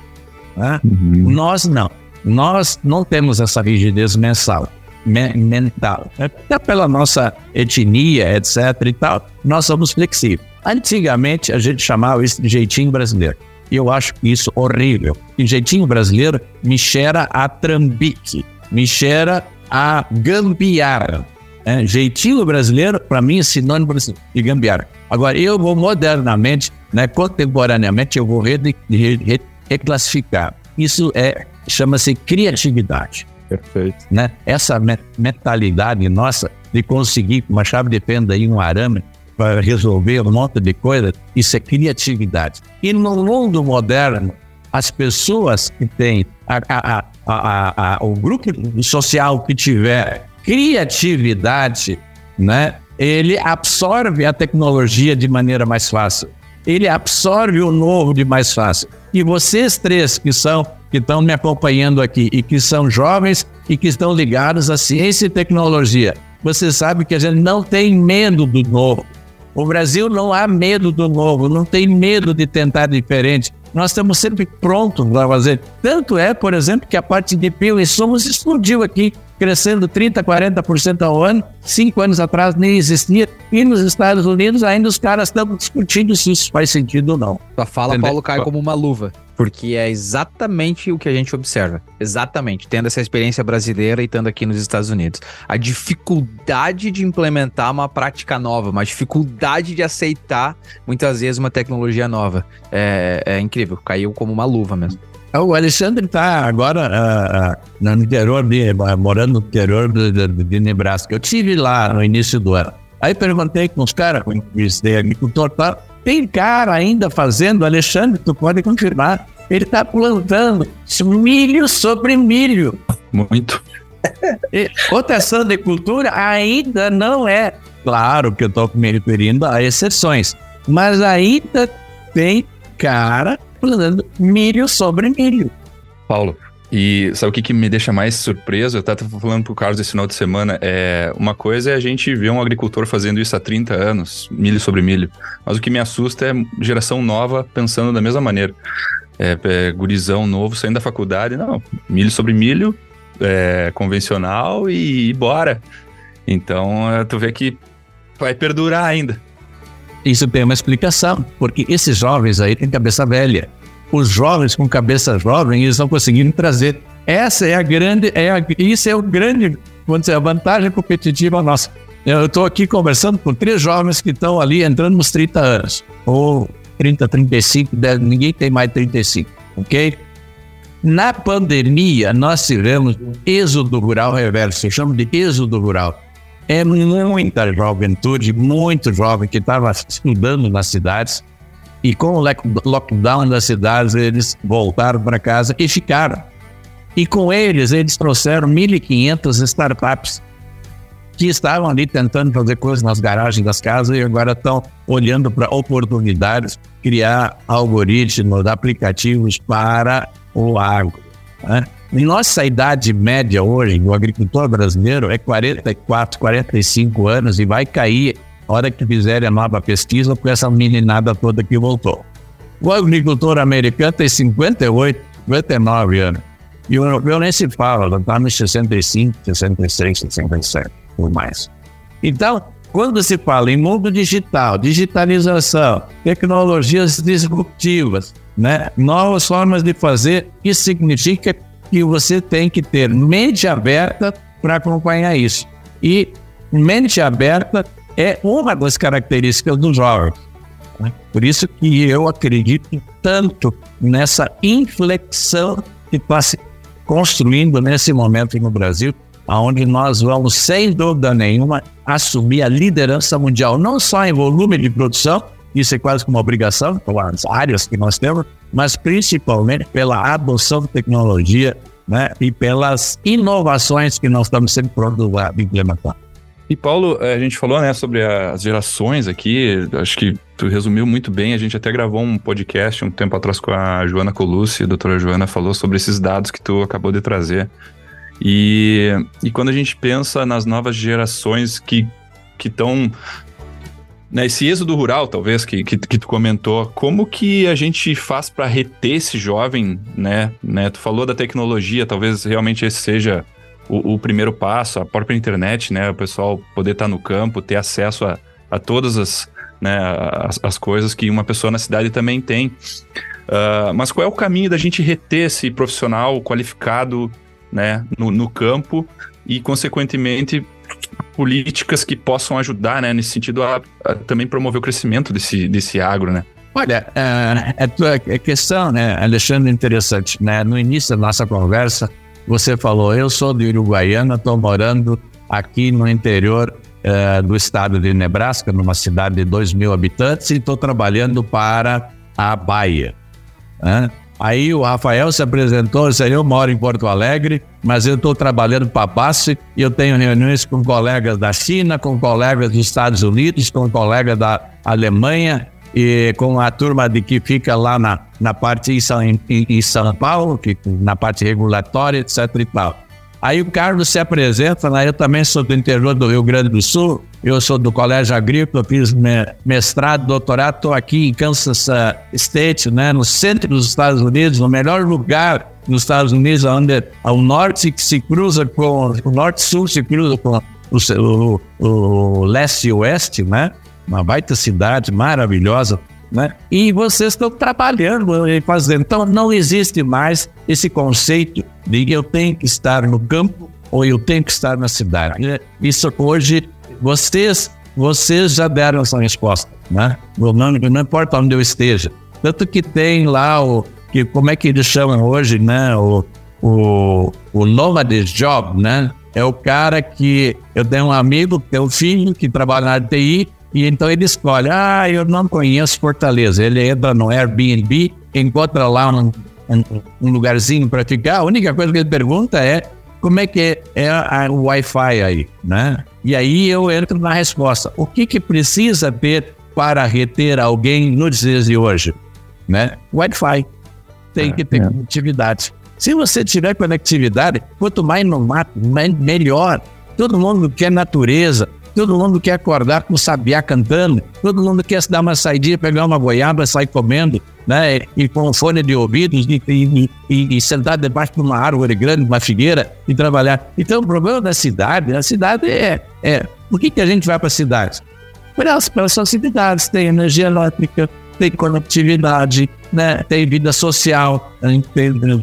Né? Uhum. Nós não. Nós não temos essa rigidez mensal, me, mental. Até pela nossa etnia, etc. e tal, nós somos flexíveis. Antigamente, a gente chamava isso de jeitinho brasileiro. E eu acho isso horrível. E jeitinho brasileiro me cheira a trambique, me cheira a gambiarra. É, jeitinho brasileiro, para mim, é sinônimo de gambiarra. Agora, eu vou modernamente, né, contemporaneamente, eu vou re, re, reclassificar. Isso é chama-se criatividade. Perfeito. Né? Essa mentalidade nossa de conseguir com uma chave de fenda e um arame para resolver um monte de coisa, isso é criatividade. E no mundo moderno, as pessoas que têm a, a, a, o grupo social que tiver criatividade, né, ele absorve a tecnologia de maneira mais fácil. Ele absorve o novo de mais fácil. E vocês três que são que estão me acompanhando aqui e que são jovens e que estão ligados à ciência e tecnologia, você sabe que a gente não tem medo do novo. O Brasil não há medo do novo, não tem medo de tentar diferente. Nós estamos sempre prontos para fazer. Tanto é, por exemplo, que a parte de pio e somos explodiu aqui, crescendo 30%, 40% ao ano. Cinco anos atrás nem existia. E nos Estados Unidos ainda os caras estão discutindo se isso faz sentido ou não. Sua fala? Paulo, cai como uma luva. Porque é exatamente o que a gente observa. Exatamente. Tendo essa experiência brasileira e estando aqui nos Estados Unidos. A dificuldade de implementar uma prática nova, uma dificuldade de aceitar, muitas vezes, uma tecnologia nova. É, é incrível. Caiu como uma luva mesmo. É, o Alexandre está agora uh, no interior de, morando no interior de, de, de, Nebraska. Eu tive lá no início do ano. Aí perguntei com os caras, com esse agricultor, tá? Tem cara ainda fazendo, Alexandre, tu pode confirmar. Ele está plantando milho sobre milho. Muito. E rotação de cultura ainda não é. Claro que eu estou me referindo a exceções, mas ainda tem cara plantando milho sobre milho. Paulo, e sabe o que, que me deixa mais surpreso? Eu estava falando pro Carlos esse final de semana. É, uma coisa é a gente ver um agricultor fazendo isso há 30 anos, milho sobre milho. Mas o que me assusta é geração nova pensando da mesma maneira. É, é gurizão novo saindo da faculdade, não, milho sobre milho, é, convencional e, e bora. Então, é, tu vê que vai perdurar ainda. Isso tem uma explicação, porque esses jovens aí têm cabeça velha os jovens com cabeça jovem, eles estão conseguindo trazer. Essa é a grande, é a, isso é o grande, vamos dizer, a vantagem competitiva nossa. Eu estou aqui conversando com três jovens que estão ali entrando nos 30 anos, ou 30, 35, ninguém tem mais 35, ok? Na pandemia, nós tivemos êxodo rural reverso, eu chamo de êxodo rural. É muita juventude, muito jovem que estava estudando nas cidades, e com o lockdown das cidades, eles voltaram para casa e ficaram. E com eles, eles trouxeram 1.500 startups que estavam ali tentando fazer coisas nas garagens das casas e agora estão olhando para oportunidades, criar algoritmos, aplicativos para o agro. Né? Em nossa idade média hoje, o agricultor brasileiro é 44, 45 anos e vai cair hora que fizerem a nova pesquisa com essa meninada toda que voltou. O agricultor americano tem 58, 59 anos. E o europeu nem se fala, está nos 65, 66, 67, ou mais. Então, quando se fala em mundo digital, digitalização, tecnologias disruptivas, né, novas formas de fazer, isso significa que você tem que ter mente aberta para acompanhar isso. E mente aberta é uma das características dos jovens. Né? Por isso que eu acredito tanto nessa inflexão que está se construindo nesse momento no Brasil, onde nós vamos, sem dúvida nenhuma, assumir a liderança mundial, não só em volume de produção, isso é quase como uma obrigação, pelas áreas que nós temos, mas principalmente pela adoção de tecnologia né, e pelas inovações que nós estamos sempre prontos a implementar. E Paulo, a gente falou, né, sobre as gerações aqui, acho que tu resumiu muito bem, a gente até gravou um podcast um tempo atrás com a Joana Colucci, a doutora Joana falou sobre esses dados que tu acabou de trazer. E, e quando a gente pensa nas novas gerações que estão né, esse êxodo rural, talvez, que, que, que, tu comentou, como que a gente faz para reter esse jovem, né, né? Tu falou da tecnologia, talvez realmente esse seja o, o primeiro passo, a própria internet, né? O pessoal poder estar tá no campo, ter acesso a, a todas as, né, as, as coisas que uma pessoa na cidade também tem. Uh, mas qual é o caminho da gente reter esse profissional qualificado né, no, no campo e, consequentemente, políticas que possam ajudar, né, nesse sentido, a, a também promover o crescimento desse, desse agro, né? Olha, a, a tua questão, né, Alexandre, interessante, né? No início da nossa conversa, você falou, eu sou de Uruguaiana, estou morando aqui no interior uh, do estado de Nebraska, numa cidade de 2 mil habitantes, e estou trabalhando para a Baia. Né? Aí o Rafael se apresentou, disse, eu moro em Porto Alegre, mas eu estou trabalhando para a BASF e eu tenho reuniões com colegas da China, com colegas dos Estados Unidos, com colegas da Alemanha e com a turma de que fica lá na, na parte em São, em, em São Paulo, que, na parte regulatória, etc e tal. Aí o Carlos se apresenta, né? eu também sou do interior do Rio Grande do Sul, eu sou do Colégio Agrícola, fiz mestrado, doutorado, estou aqui em Kansas uh, State, né? no centro dos Estados Unidos, no melhor lugar nos Estados Unidos, onde o norte se cruza com o norte-sul se cruza com o, o, o leste e oeste, né? Uma baita cidade maravilhosa, né? E vocês estão trabalhando e fazendo. Então, não existe mais esse conceito de eu tenho que estar no campo ou eu tenho que estar na cidade. Né? Isso hoje, vocês, vocês já deram essa resposta, né? Não, não importa onde eu esteja. Tanto que tem lá o, que, como é que eles chamam hoje, né? O, o, o nomad job, né? É o cara que eu tenho um amigo, tem um filho que trabalha na TI, e então ele escolhe, ah, eu não conheço Fortaleza. Ele entra no Airbnb, encontra lá um, um, um lugarzinho para ficar. A única coisa que ele pergunta é como é que é o Wi-Fi aí, né? E aí eu entro na resposta. O que, que precisa ter para reter alguém nos dias de hoje? Né? Wi-Fi. Tem é, que ter é. conectividade. Se você tiver conectividade, quanto mais no mato, melhor. Todo mundo quer natureza, Todo mundo quer acordar com o sabiá cantando, todo mundo quer se dar uma saidinha, pegar uma goiaba, sair comendo, né? E com um fone de ouvidos e, e, e, e sentar debaixo de uma árvore grande, uma figueira e trabalhar. Então, o problema da cidade, a cidade é. é por que, que a gente vai para a cidade? Pelas, pelas facilidades, tem energia elétrica, tem conectividade, né? tem vida social, tem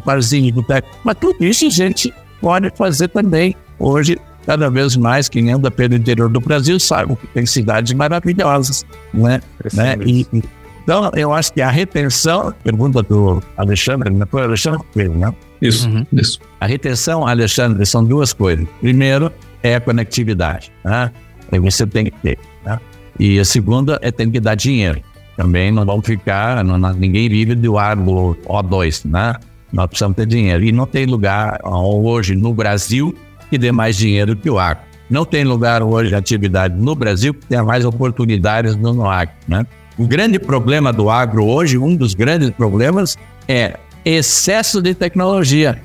barzinho, boteco. Mas tudo isso a gente pode fazer também hoje cada vez mais quem anda pelo interior do Brasil sabe que tem cidades maravilhosas, né? né? E, então, eu acho que a retenção, pergunta do Alexandre, não foi Alexandre né? Isso, uhum. isso. A retenção, Alexandre, são duas coisas. Primeiro é a conectividade, né? E você tem que ter, né? E a segunda é tem que dar dinheiro. Também não vamos ficar, não, ninguém vive do árbol O2, né? Nós precisamos ter dinheiro. E não tem lugar hoje no Brasil que dê mais dinheiro que o agro. Não tem lugar hoje de atividade no Brasil que tenha mais oportunidades no agro. Né? O grande problema do agro hoje, um dos grandes problemas, é excesso de tecnologia.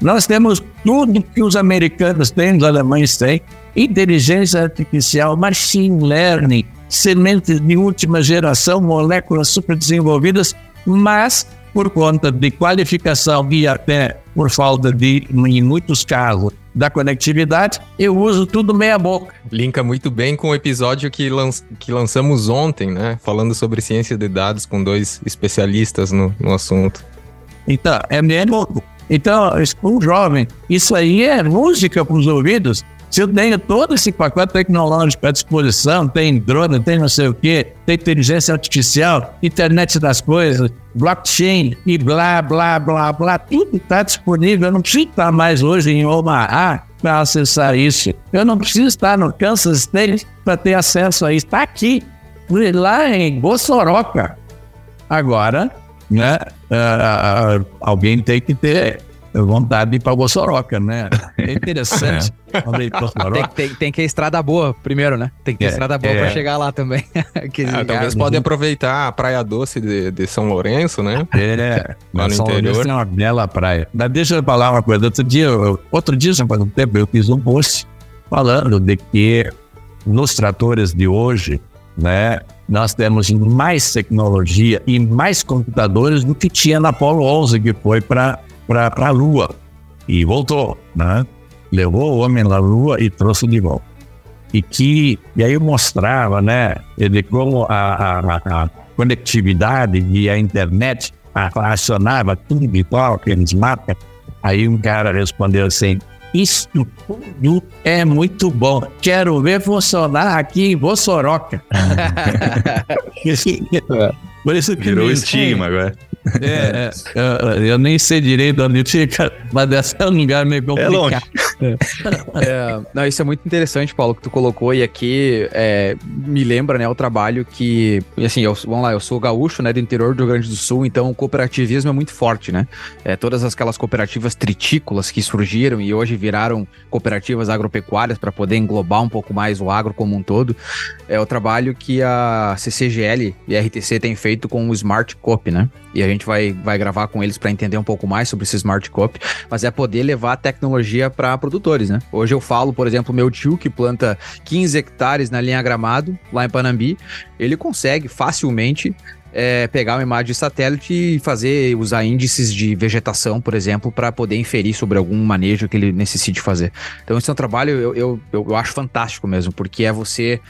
Nós temos tudo que os americanos têm, os alemães têm, inteligência artificial, machine learning, sementes de última geração, moléculas super desenvolvidas, mas por conta de qualificação e até por falta de, em muitos casos, da conectividade, eu uso tudo meia boca. Linka muito bem com o episódio que, lan que lançamos ontem, né? Falando sobre ciência de dados com dois especialistas no, no assunto. Então, é meia boca. Então, um jovem, isso aí é música para os ouvidos se eu tenho todo esse pacote tecnológico à disposição, tem drone, tem não sei o quê, tem inteligência artificial, internet das coisas, blockchain e blá, blá, blá, blá, tudo está disponível. Eu não preciso estar mais hoje em Omaha para acessar isso. Eu não preciso estar no Kansas State para ter acesso a isso. Está aqui, lá em Bossoroca. Agora, né, uh, alguém tem que ter vontade de ir para Bossoroca, né? É interessante. É. tem, tem, tem, que ter estrada boa primeiro, né? Tem que ter é, estrada boa é. para chegar lá também. ah, talvez podem aproveitar a Praia Doce de, de São Lourenço, né? É, lá no São interior. Lourenço tem uma bela praia. Mas deixa eu falar uma coisa. Outro dia, outro dia, faz um tempo, eu fiz um post falando de que nos tratores de hoje, né, nós temos mais tecnologia e mais computadores do que tinha na Apollo 11, que foi para a Lua e voltou, né? Levou o homem na Lua e trouxe de volta. E que e aí mostrava, né, de como a, a, a conectividade e a internet acionava tudo igual, aqueles mapas. Aí um cara respondeu assim: Isso tudo é muito bom. Quero ver funcionar aqui em Vossoroca. Por isso que Virou estigma agora. É, é, eu, eu, nem sei direito onde fica, mas desse é um lugar meio complicado. É longe. É, não, isso é muito interessante, Paulo, que tu colocou, e aqui é, me lembra, né, o trabalho que, assim, eu, vamos lá, eu sou gaúcho, né, do interior do Rio Grande do Sul, então o cooperativismo é muito forte, né? É, todas aquelas cooperativas tritícolas que surgiram e hoje viraram cooperativas agropecuárias para poder englobar um pouco mais o agro como um todo, é o trabalho que a CCGL e a RTC têm feito com o Smart Coop, né? E a gente vai, vai gravar com eles para entender um pouco mais sobre esse Smart Cop, mas é poder levar a tecnologia para produtores, né? Hoje eu falo, por exemplo, meu tio que planta 15 hectares na linha Gramado, lá em Panambi, ele consegue facilmente é, pegar uma imagem de satélite e fazer, usar índices de vegetação, por exemplo, para poder inferir sobre algum manejo que ele necessite fazer. Então, esse é um trabalho eu, eu, eu acho fantástico mesmo, porque é você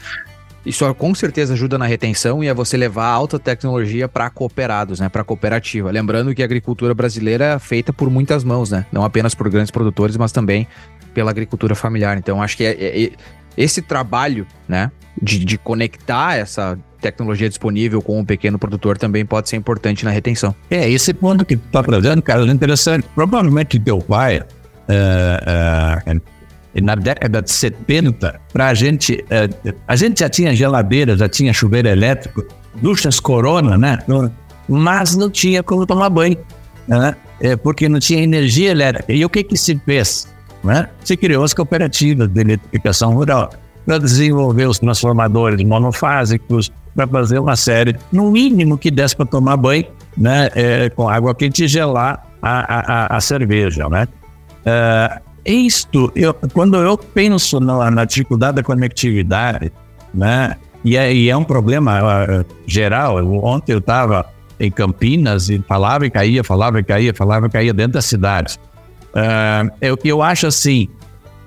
isso com certeza ajuda na retenção e é você levar alta tecnologia para cooperados, né, para cooperativa. Lembrando que a agricultura brasileira é feita por muitas mãos, né, não apenas por grandes produtores, mas também pela agricultura familiar. Então, acho que é, é, é esse trabalho, né, de, de conectar essa tecnologia disponível com o pequeno produtor também pode ser importante na retenção. É, esse ponto que tu está trazendo, cara, é interessante. Provavelmente teu pai uh, uh, na década de 70, para a gente, é, a gente já tinha geladeira, já tinha chuveiro elétrico, duchas Corona, né? Mas não tinha como tomar banho, né? É, porque não tinha energia elétrica. E o que que se fez? Né? Se criou as cooperativas de eletrificação rural para desenvolver os transformadores monofásicos, para fazer uma série, no mínimo que desse para tomar banho, né? É, com água quente e gelar a, a, a cerveja, né? É, isto, eu, quando eu penso na, na, dificuldade da conectividade, né, e é, e é um problema uh, geral, eu, ontem eu estava em Campinas e falava e caía, falava e caía, falava e caía dentro da cidade. Uh, eu, eu acho assim,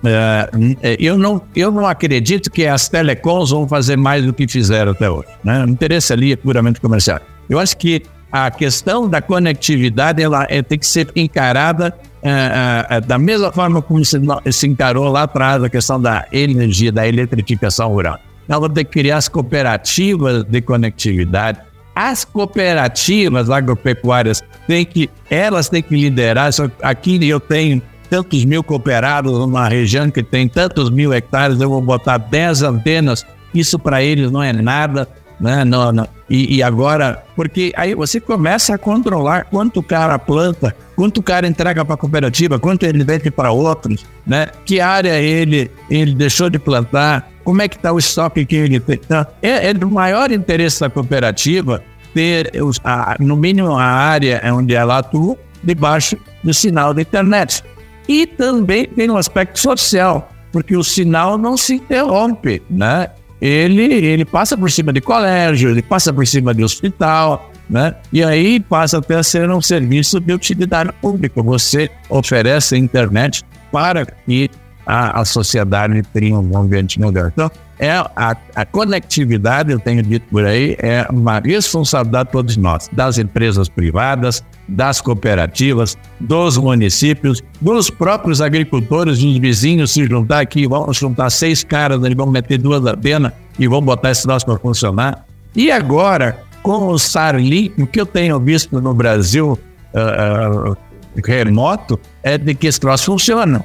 uh, eu, não, eu não acredito que as telecoms vão fazer mais do que fizeram até hoje. Né? O interesse ali é puramente comercial. Eu acho que a questão da conectividade ela é, tem que ser encarada é, é, da mesma forma como se, se, encarou lá atrás a questão da energia, da eletrificação rural. Ela tem que criar as cooperativas de conectividade. As cooperativas agropecuárias têm que, elas têm que liderar. Aqui eu tenho tantos mil cooperados numa região que tem tantos mil hectares, eu vou botar 10 antenas. Isso para eles não é nada né? Não, não. E, e, agora, porque aí você começa a controlar quanto o cara planta, quanto o cara entrega para a cooperativa, quanto ele vende para outros, né? Que área ele, ele deixou de plantar, como é que está o estoque que ele tem. Então, é, é do maior interesse da cooperativa ter, os, a, no mínimo, a área onde ela atua debaixo do sinal da internet. E também tem um aspecto social, porque o sinal não se interrompe, né? Ele, ele passa por cima de colégio, ele passa por cima de hospital, né? E aí passa até a ser um serviço de utilidade pública. Você oferece a internet para que a, a sociedade tenha um ambiente melhor. Então, é a, a, conectividade, eu tenho dito por aí, é uma responsabilidade de todos nós, das empresas privadas, das cooperativas, dos municípios, dos próprios agricultores, dos vizinhos se juntar aqui, vamos juntar seis caras, eles vão meter duas antenas e vão botar esse troço para funcionar. E agora, com o Starlink, o que eu tenho visto no Brasil uh, uh, remoto é de que esse troço funciona.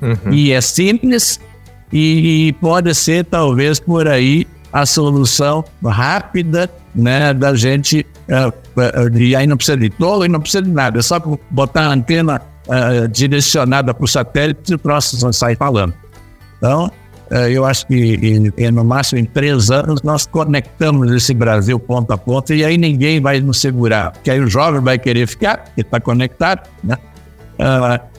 Uhum. E é simples, e, pode ser talvez por aí a solução rápida né, da gente. Uh, e aí não precisa de tolo e não precisa de nada, é só botar a antena uh, direcionada para o satélite e o próximo sai falando. Então, uh, eu acho que em, em, no máximo em três anos nós conectamos esse Brasil ponta a ponta e aí ninguém vai nos segurar, porque aí o jovem vai querer ficar, porque está conectado, né?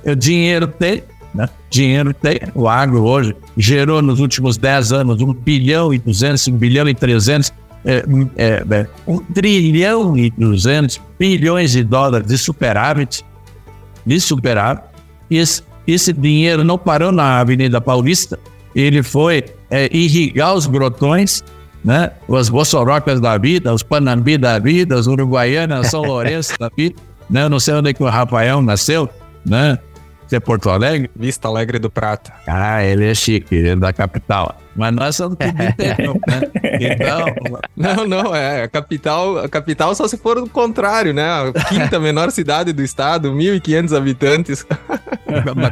o dinheiro tem, Né? Dinheiro tem, o agro hoje gerou nos últimos 10 anos 1 bilhão e 200, 1 bilhão e 300, é, é, é, 1 trilhão e 200 bilhões de dólares de superávit, de superávit. Esse, esse dinheiro não parou na Avenida Paulista, ele foi é, irrigar os grotões, né? As Bossorocas da vida, os Panambi da vida, os Uruguaianas, São Lourenço da vida, né? Eu não sei onde é que o Rafael nasceu, né? Você é Porto Alegre? Vista Alegre do Prata. Ah, ele é chique, ele é da capital. Mas nós somos tudo interior, né? Então, Não, não, é. A capital, a capital só se for o contrário, né? A quinta menor cidade do estado, 1.500 habitantes.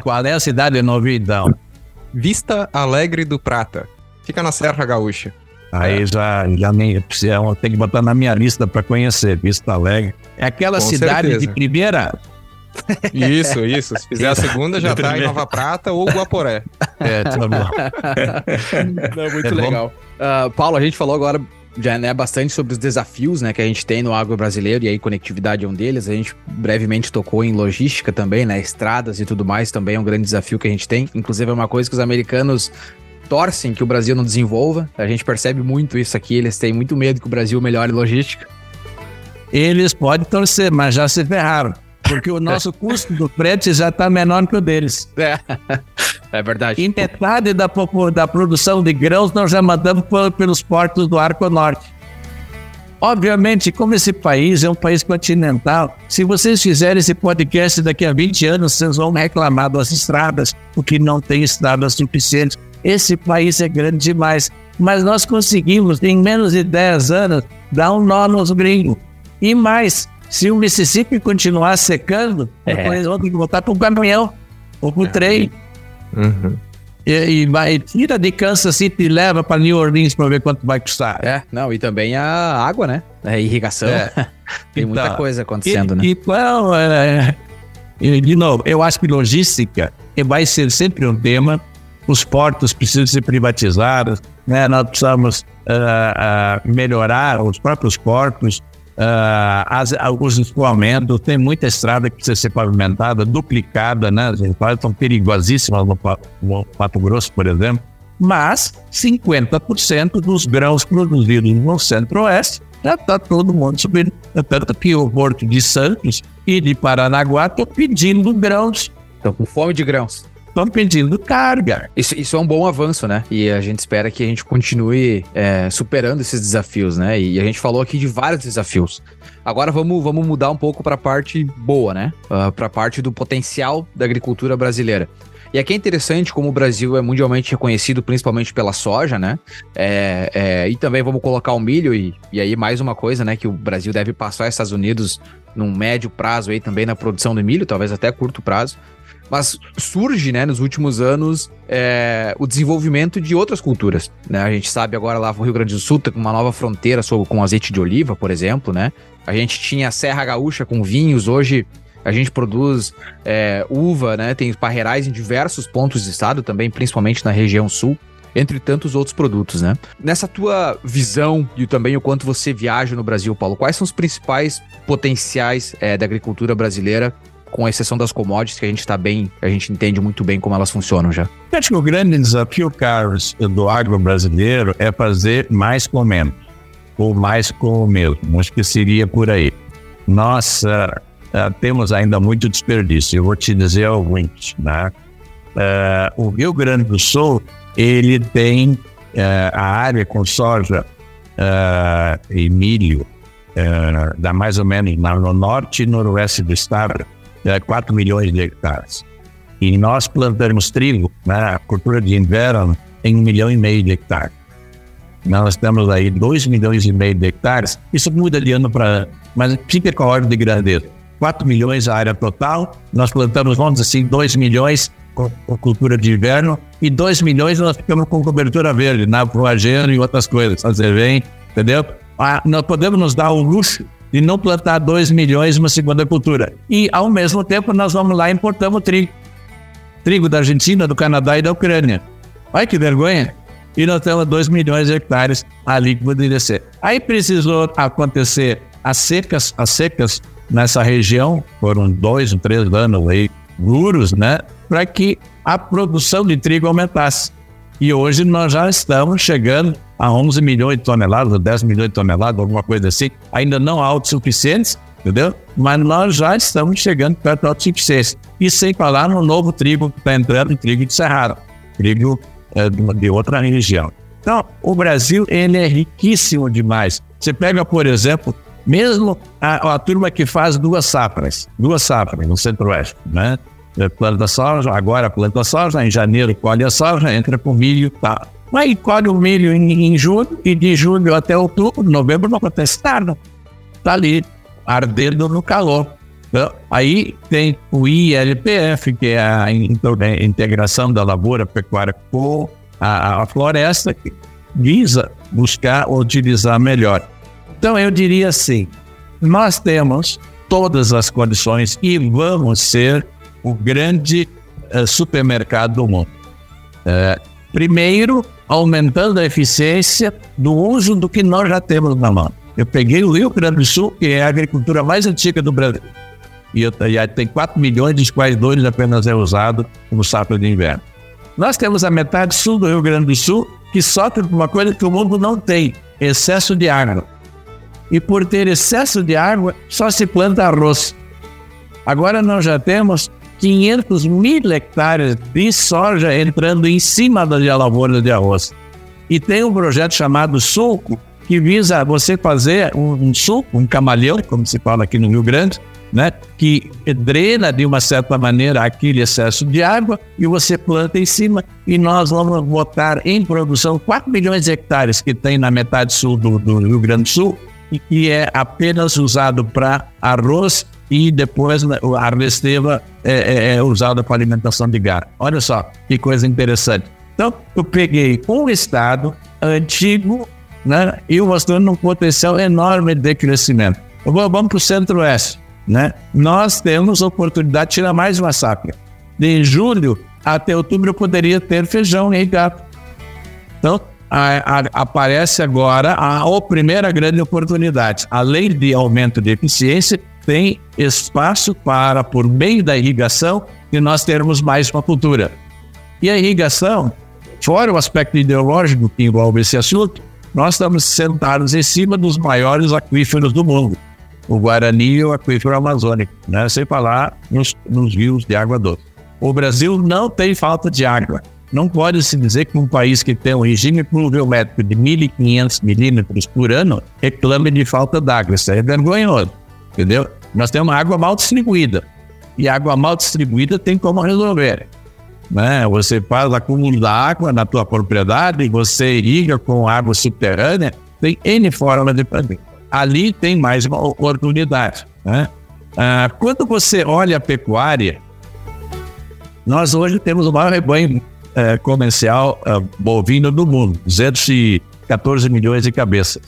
qual é a cidade de Novidão? Vista Alegre do Prata. Fica na Serra Gaúcha. Aí já, já nem tem que botar na minha lista para conhecer, Vista Alegre. É aquela Com cidade certeza. de primeira. Isso, isso. Se fizer a segunda, já tá em Nova Prata ou Guaporé. É, tá bom. Não, muito É bom. legal. Ah, Paulo, a gente falou agora já né, bastante sobre os desafios né, que a gente tem no agro brasileiro, e aí conectividade é um deles. A gente brevemente tocou em logística também, né? Estradas e tudo mais também é um grande desafio que a gente tem. Inclusive, é uma coisa que os americanos torcem que o Brasil não desenvolva. A gente percebe muito isso aqui, eles têm muito medo que o Brasil melhore logística. Eles podem torcer, mas já se ferraram. Porque o nosso custo do frete já está menor que o deles. É, é verdade. E metade da, da produção de grãos nós já mandamos pe- pelos portos do Arco Norte. Obviamente, como esse país é um país continental, se vocês fizerem esse podcast daqui a 20 anos, vocês vão reclamar das estradas, porque não tem estradas suficientes. Esse país é grande demais. Mas nós conseguimos, em menos de 10 anos, dar um nó nos gringos. E mais, se o Mississippi continuar secando, É. depois vão ter que voltar para o caminhão ou para o trem. Uhum. E, e vai, tira de Kansas City e leva para New Orleans para ver quanto vai custar. É, não, e também a água, né? A irrigação. É. Tem muita Então, coisa acontecendo, e, né? Então, é, e, de novo, eu acho que logística vai ser sempre um tema. Os portos precisam ser privatizados, né? nós precisamos ah, ah, melhorar os próprios portos, ah, as, ah, os escoamentos. Tem muita estrada que precisa ser pavimentada, duplicada, né? As estradas estão perigosíssimas no, no Mato Grosso, por exemplo. Mas 50% dos grãos produzidos no Centro-Oeste já está todo mundo subindo. Tanto que o Porto de Santos e de Paranaguá estão pedindo grãos, Estão com fome de grãos. Estão pedindo carga. Isso, isso é um bom avanço, né? E a gente espera que a gente continue é, superando esses desafios, né? E a gente falou aqui de vários desafios. Agora vamos, vamos mudar um pouco para a parte boa, né? para a parte do potencial da agricultura brasileira. E aqui é interessante como o Brasil é mundialmente reconhecido, principalmente pela soja, né? É, é, e também vamos colocar o milho, e, e aí mais uma coisa, né? Que o Brasil deve passar os Estados Unidos num médio prazo aí também na produção do milho, talvez até curto prazo. Mas surge, né, nos últimos anos, é, o desenvolvimento de outras culturas. Né? A gente sabe agora lá no Rio Grande do Sul tem uma nova fronteira sobre, com azeite de oliva, por exemplo, né? A gente tinha a Serra Gaúcha com vinhos, hoje a gente produz é, uva, né? Tem parreirais em diversos pontos do estado também, principalmente na região sul. Entre tantos outros produtos, né? Nessa tua visão e também o quanto você viaja no Brasil, Paulo, quais são os principais potenciais é, da agricultura brasileira com exceção das commodities, que a gente tá bem, a gente entende muito bem como elas funcionam já. Eu acho que o grande desafio, Carlos, do agro brasileiro é fazer mais com menos, ou mais com o mesmo. Acho que seria por aí. Nós ah, ah, temos ainda muito desperdício. Eu vou te dizer alguns. Né? Ah, o Rio Grande do Sul, ele tem ah, a área com soja e milho, dá mais ou menos no norte e noroeste do estado, é 4 milhões de hectares e nós plantamos trigo, né, a cultura de inverno, em um milhão e meio de hectares. Nós temos aí 2 milhões e meio de hectares, isso muda de ano para ano, mas fica com a ordem de grandeza. 4 milhões a área total, nós plantamos, vamos dizer assim, 2 milhões com, cultura de inverno e 2 milhões nós ficamos com cobertura verde, na forrageiro e outras coisas, fazer bem, entendeu? Ah, nós podemos nos dar o luxo de não plantar 2 milhões uma segunda cultura. E, ao mesmo tempo, nós vamos lá e importamos trigo trigo da Argentina, do Canadá e da Ucrânia. Olha que vergonha! E nós temos 2 milhões de hectares ali que poderia ser. Aí precisou acontecer as secas, as secas nessa região, foram dois três anos aí, duros, né? Para que a produção de trigo aumentasse. E hoje nós já estamos chegando a 11 milhões de toneladas, 10 milhões de toneladas, alguma coisa assim. Ainda não autossuficientes, entendeu? Mas nós já estamos chegando perto da autossuficiência. E sem falar no novo trigo que está entrando, trigo de Cerrado, trigo é, de outra região. Então, o Brasil ele é riquíssimo demais. Você pega, por exemplo, mesmo a, a turma que faz duas safras, duas safras no Centro-Oeste, né? Planta soja, agora planta soja, em janeiro colhe a soja, entra com milho, tá. Mas colhe o milho em, em julho, e de julho até outubro, novembro não acontece nada. Tá ali, ardendo no calor. Então, aí tem o ILPF, que é a integração da lavoura pecuária com a, a floresta, que visa buscar utilizar melhor. Então eu diria assim: nós temos todas as condições e vamos ser o grande uh, supermercado do mundo. Uh, primeiro, aumentando a eficiência do uso do que nós já temos na mão. Eu peguei o Rio Grande do Sul, que é a agricultura mais antiga do Brasil. E, eu, e tem 4 milhões, dos quais 2 apenas é usado como safra de inverno. Nós temos a metade sul do Rio Grande do Sul, que sofre por uma coisa que o mundo não tem: excesso de água. E por ter excesso de água, só se planta arroz. Agora nós já temos 500 mil hectares de soja entrando em cima da lavoura de arroz. E tem um projeto chamado Sulco, que visa você fazer um, um suco, um camaleão, como se fala aqui no Rio Grande, né, que drena de uma certa maneira aquele excesso de água e você planta em cima e nós vamos botar em produção 4 milhões de hectares que tem na metade sul do, do Rio Grande do Sul e que é apenas usado para arroz e depois né, a resteva é, é, é usada para alimentação de gado. Olha só que coisa interessante. Então, eu peguei um estado antigo né, e mostrando um potencial enorme de crescimento. Vamos para o centro-oeste. Né? Nós temos a oportunidade de tirar mais uma safra. De julho até outubro eu poderia ter feijão irrigado. Então, a, a, aparece agora a, a primeira grande oportunidade. Além de aumento de eficiência, tem espaço para, por meio da irrigação, que nós termos mais uma cultura. E a irrigação, fora o aspecto ideológico que envolve esse assunto, nós estamos sentados em cima dos maiores aquíferos do mundo o Guarani e o aquífero amazônico, né? sem falar nos, nos rios de água doce. O Brasil não tem falta de água. Não pode se dizer que um país que tem um regime pluviométrico de 1.500 milímetros por ano reclame de falta d'água. Isso é vergonhoso, entendeu? Nós temos água mal distribuída. E água mal distribuída tem como resolver. Né? Você faz acúmulo da água na tua propriedade, você irriga com água subterrânea, tem N formas de fazer ali tem mais uma oportunidade. Né? Ah, quando você olha a pecuária, nós hoje temos o maior rebanho eh, comercial eh, bovino do mundo, 214 milhões de cabeças.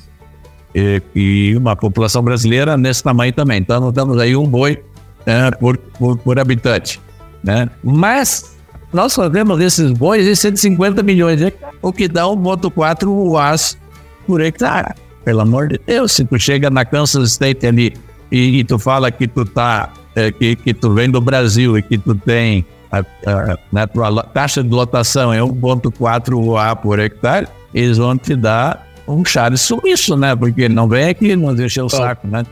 E, e, uma população brasileira nesse tamanho também. Então, nós temos aí um boi eh, por, por, por, habitante. Né? Mas nós fazemos esses bois em 150 milhões, de hectares, o que dá 1,4 UAS por hectare. Pelo amor de Deus, se tu chega na Kansas State ali e, e tu fala que tu tá, é, que, que tu vem do Brasil e que tu tem a, a, né, tua taxa de lotação é 1,4 A por hectare, eles vão te dar um de sumiço, né? Porque não vem aqui nos encher o saco, né?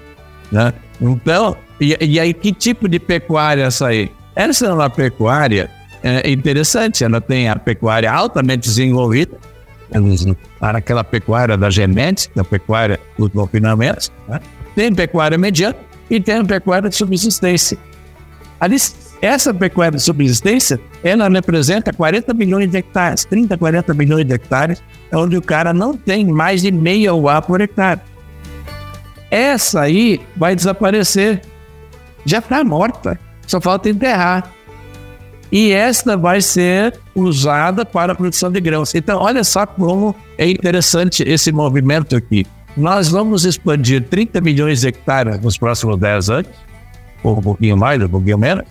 né? Então, e, e, aí que tipo de pecuária essa aí? Essa é uma pecuária é, interessante, ela tem a pecuária altamente desenvolvida, para aquela pecuária da genética, da pecuária dos confinamentos, né? tem pecuária mediana e tem a pecuária de subsistência. Ali, essa pecuária de subsistência, ela representa 40 milhões de hectares, 30, 40 milhões de hectares, onde o cara não tem mais de meia UA por hectare. Essa aí vai desaparecer. Já está morta, só falta enterrar e esta vai ser usada para a produção de grãos. Então, olha só como é interessante esse movimento aqui. Nós vamos expandir 30 milhões de hectares nos próximos 10 anos, ou um pouquinho mais, um pouquinho menos,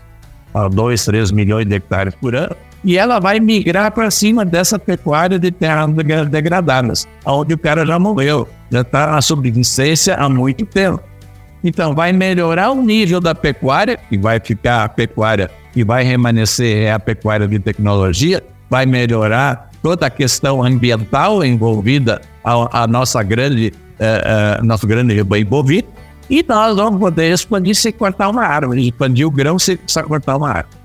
a 2, 3 milhões de hectares por ano, e ela vai migrar para cima dessa pecuária de terras degradadas, onde o cara já morreu, já está na subsistência há muito tempo. Então, vai melhorar o nível da pecuária, que vai ficar a pecuária que vai remanescer é a pecuária de tecnologia, vai melhorar toda a questão ambiental envolvida a, a nossa grande, uh, uh, nosso grande rebanho bovino, e nós vamos poder expandir sem cortar uma árvore, expandir o grão sem precisar cortar uma árvore.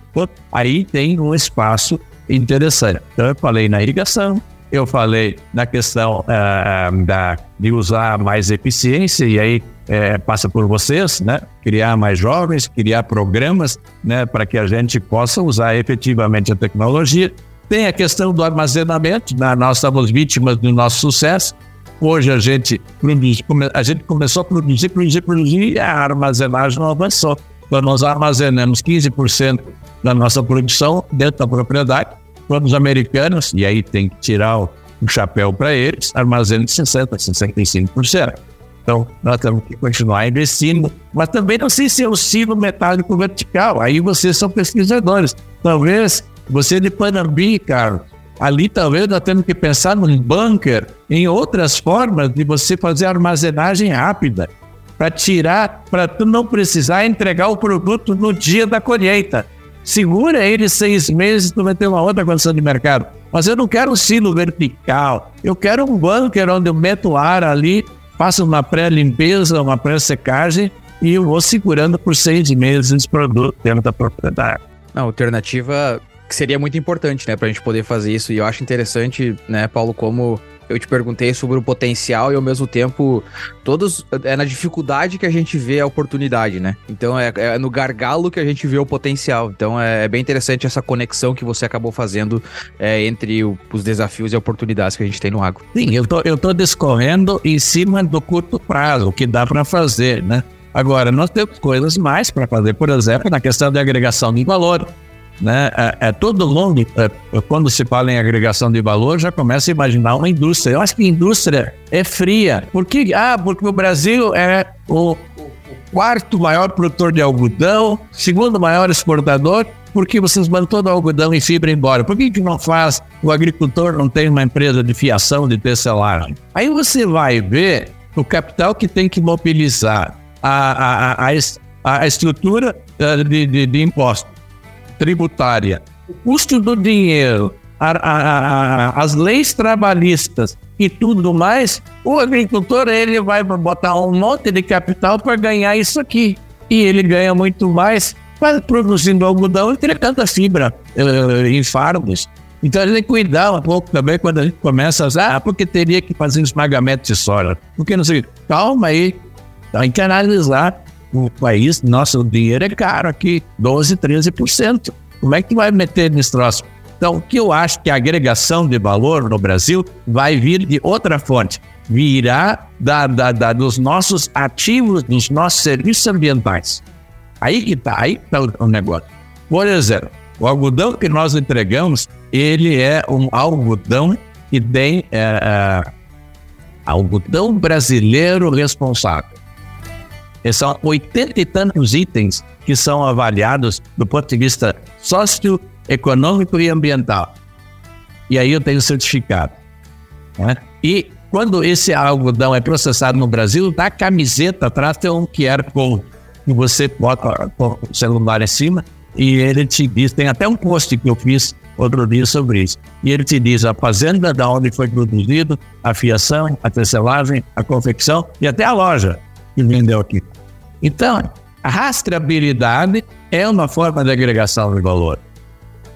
Aí tem um espaço interessante. Então, eu falei na irrigação, eu falei na questão uh, da, de usar mais eficiência, e aí é, passa por vocês, né? Criar mais jovens, criar programas, né? Para que a gente possa usar efetivamente a tecnologia. Tem a questão do armazenamento, né? nós estamos vítimas do nosso sucesso. Hoje a gente, produz, a gente começou a produzir, produzir, produzir e a armazenagem não avançou. Então nós armazenamos 15% da nossa produção dentro da propriedade. Quando os americanos, e aí tem que tirar o, chapéu para eles, armazenam 60%, 65%. Então, nós temos que continuar investindo, mas também não sei se é o sino metálico vertical. Aí vocês são pesquisadores. Talvez você de Panambi, cara, ali talvez nós temos que pensar num bunker, em outras formas de você fazer armazenagem rápida, para tirar, para tu não precisar entregar o produto no dia da colheita. Segura ele seis meses, tu vai ter uma outra condição de mercado. Mas eu não quero um silo vertical, eu quero um bunker onde eu meto ar ali, faço uma pré-limpeza, uma pré-secagem e eu vou segurando por seis meses esse produto dentro da propriedade. A alternativa que seria muito importante, né, pra gente poder fazer isso. E eu acho interessante, né, Paulo, como eu te perguntei sobre o potencial e ao mesmo tempo todos é na dificuldade que a gente vê a oportunidade, né? Então é, é no gargalo que a gente vê o potencial. Então é, é bem interessante essa conexão que você acabou fazendo é, entre o, os desafios e oportunidades que a gente tem no agro. Sim, eu tô, eu tô discorrendo em cima do curto prazo, o que dá para fazer, né? Agora, nós temos coisas mais para fazer, por exemplo, na questão de agregação de valor né? É, é todo mundo, é, quando se fala em agregação de valor, já começa a imaginar uma indústria. Eu acho que indústria é fria. Por que? Ah, porque o Brasil é o, quarto maior produtor de algodão, segundo maior exportador. Por que vocês mandam todo o algodão e fibra embora? Por que, que não faz? O agricultor não tem uma empresa de fiação, de tecelagem. Aí você vai ver o capital que tem que mobilizar a, a, a, a estrutura eh, de, de, de impostos tributária, o custo do dinheiro, a, a, a, as leis trabalhistas e tudo mais, o agricultor ele vai botar um monte de capital para ganhar isso aqui. E ele ganha muito mais produzindo algodão e entregando a fibra uh, em fardos. Então a gente tem que cuidar um pouco também quando a gente começa a ah, porque teria que fazer esmagamento de soja. Porque não sei, calma aí, tem que analisar o país, nosso dinheiro é caro aqui, 12, 13%. Como é que vai meter nesse troço? Então, o que eu acho que a agregação de valor no Brasil vai vir de outra fonte. Virá da, da, da dos nossos ativos, dos nossos serviços ambientais. Aí que está, aí está o, o negócio. Por exemplo, o algodão que nós entregamos, ele é um algodão que tem é, é, algodão brasileiro responsável. São oitenta e tantos itens que são avaliados do ponto de vista socioeconômico e ambiental. E aí eu tenho certificado. Né? E quando esse algodão é processado no Brasil, na camiseta atrás tem um QR Code que você bota o celular em cima e ele te diz, tem até um post que eu fiz outro dia sobre isso. E ele te diz a fazenda, da onde foi produzido, a fiação, a tecelagem, a confecção e até a loja que vendeu aqui. Então, a rastreabilidade é uma forma de agregação de valor.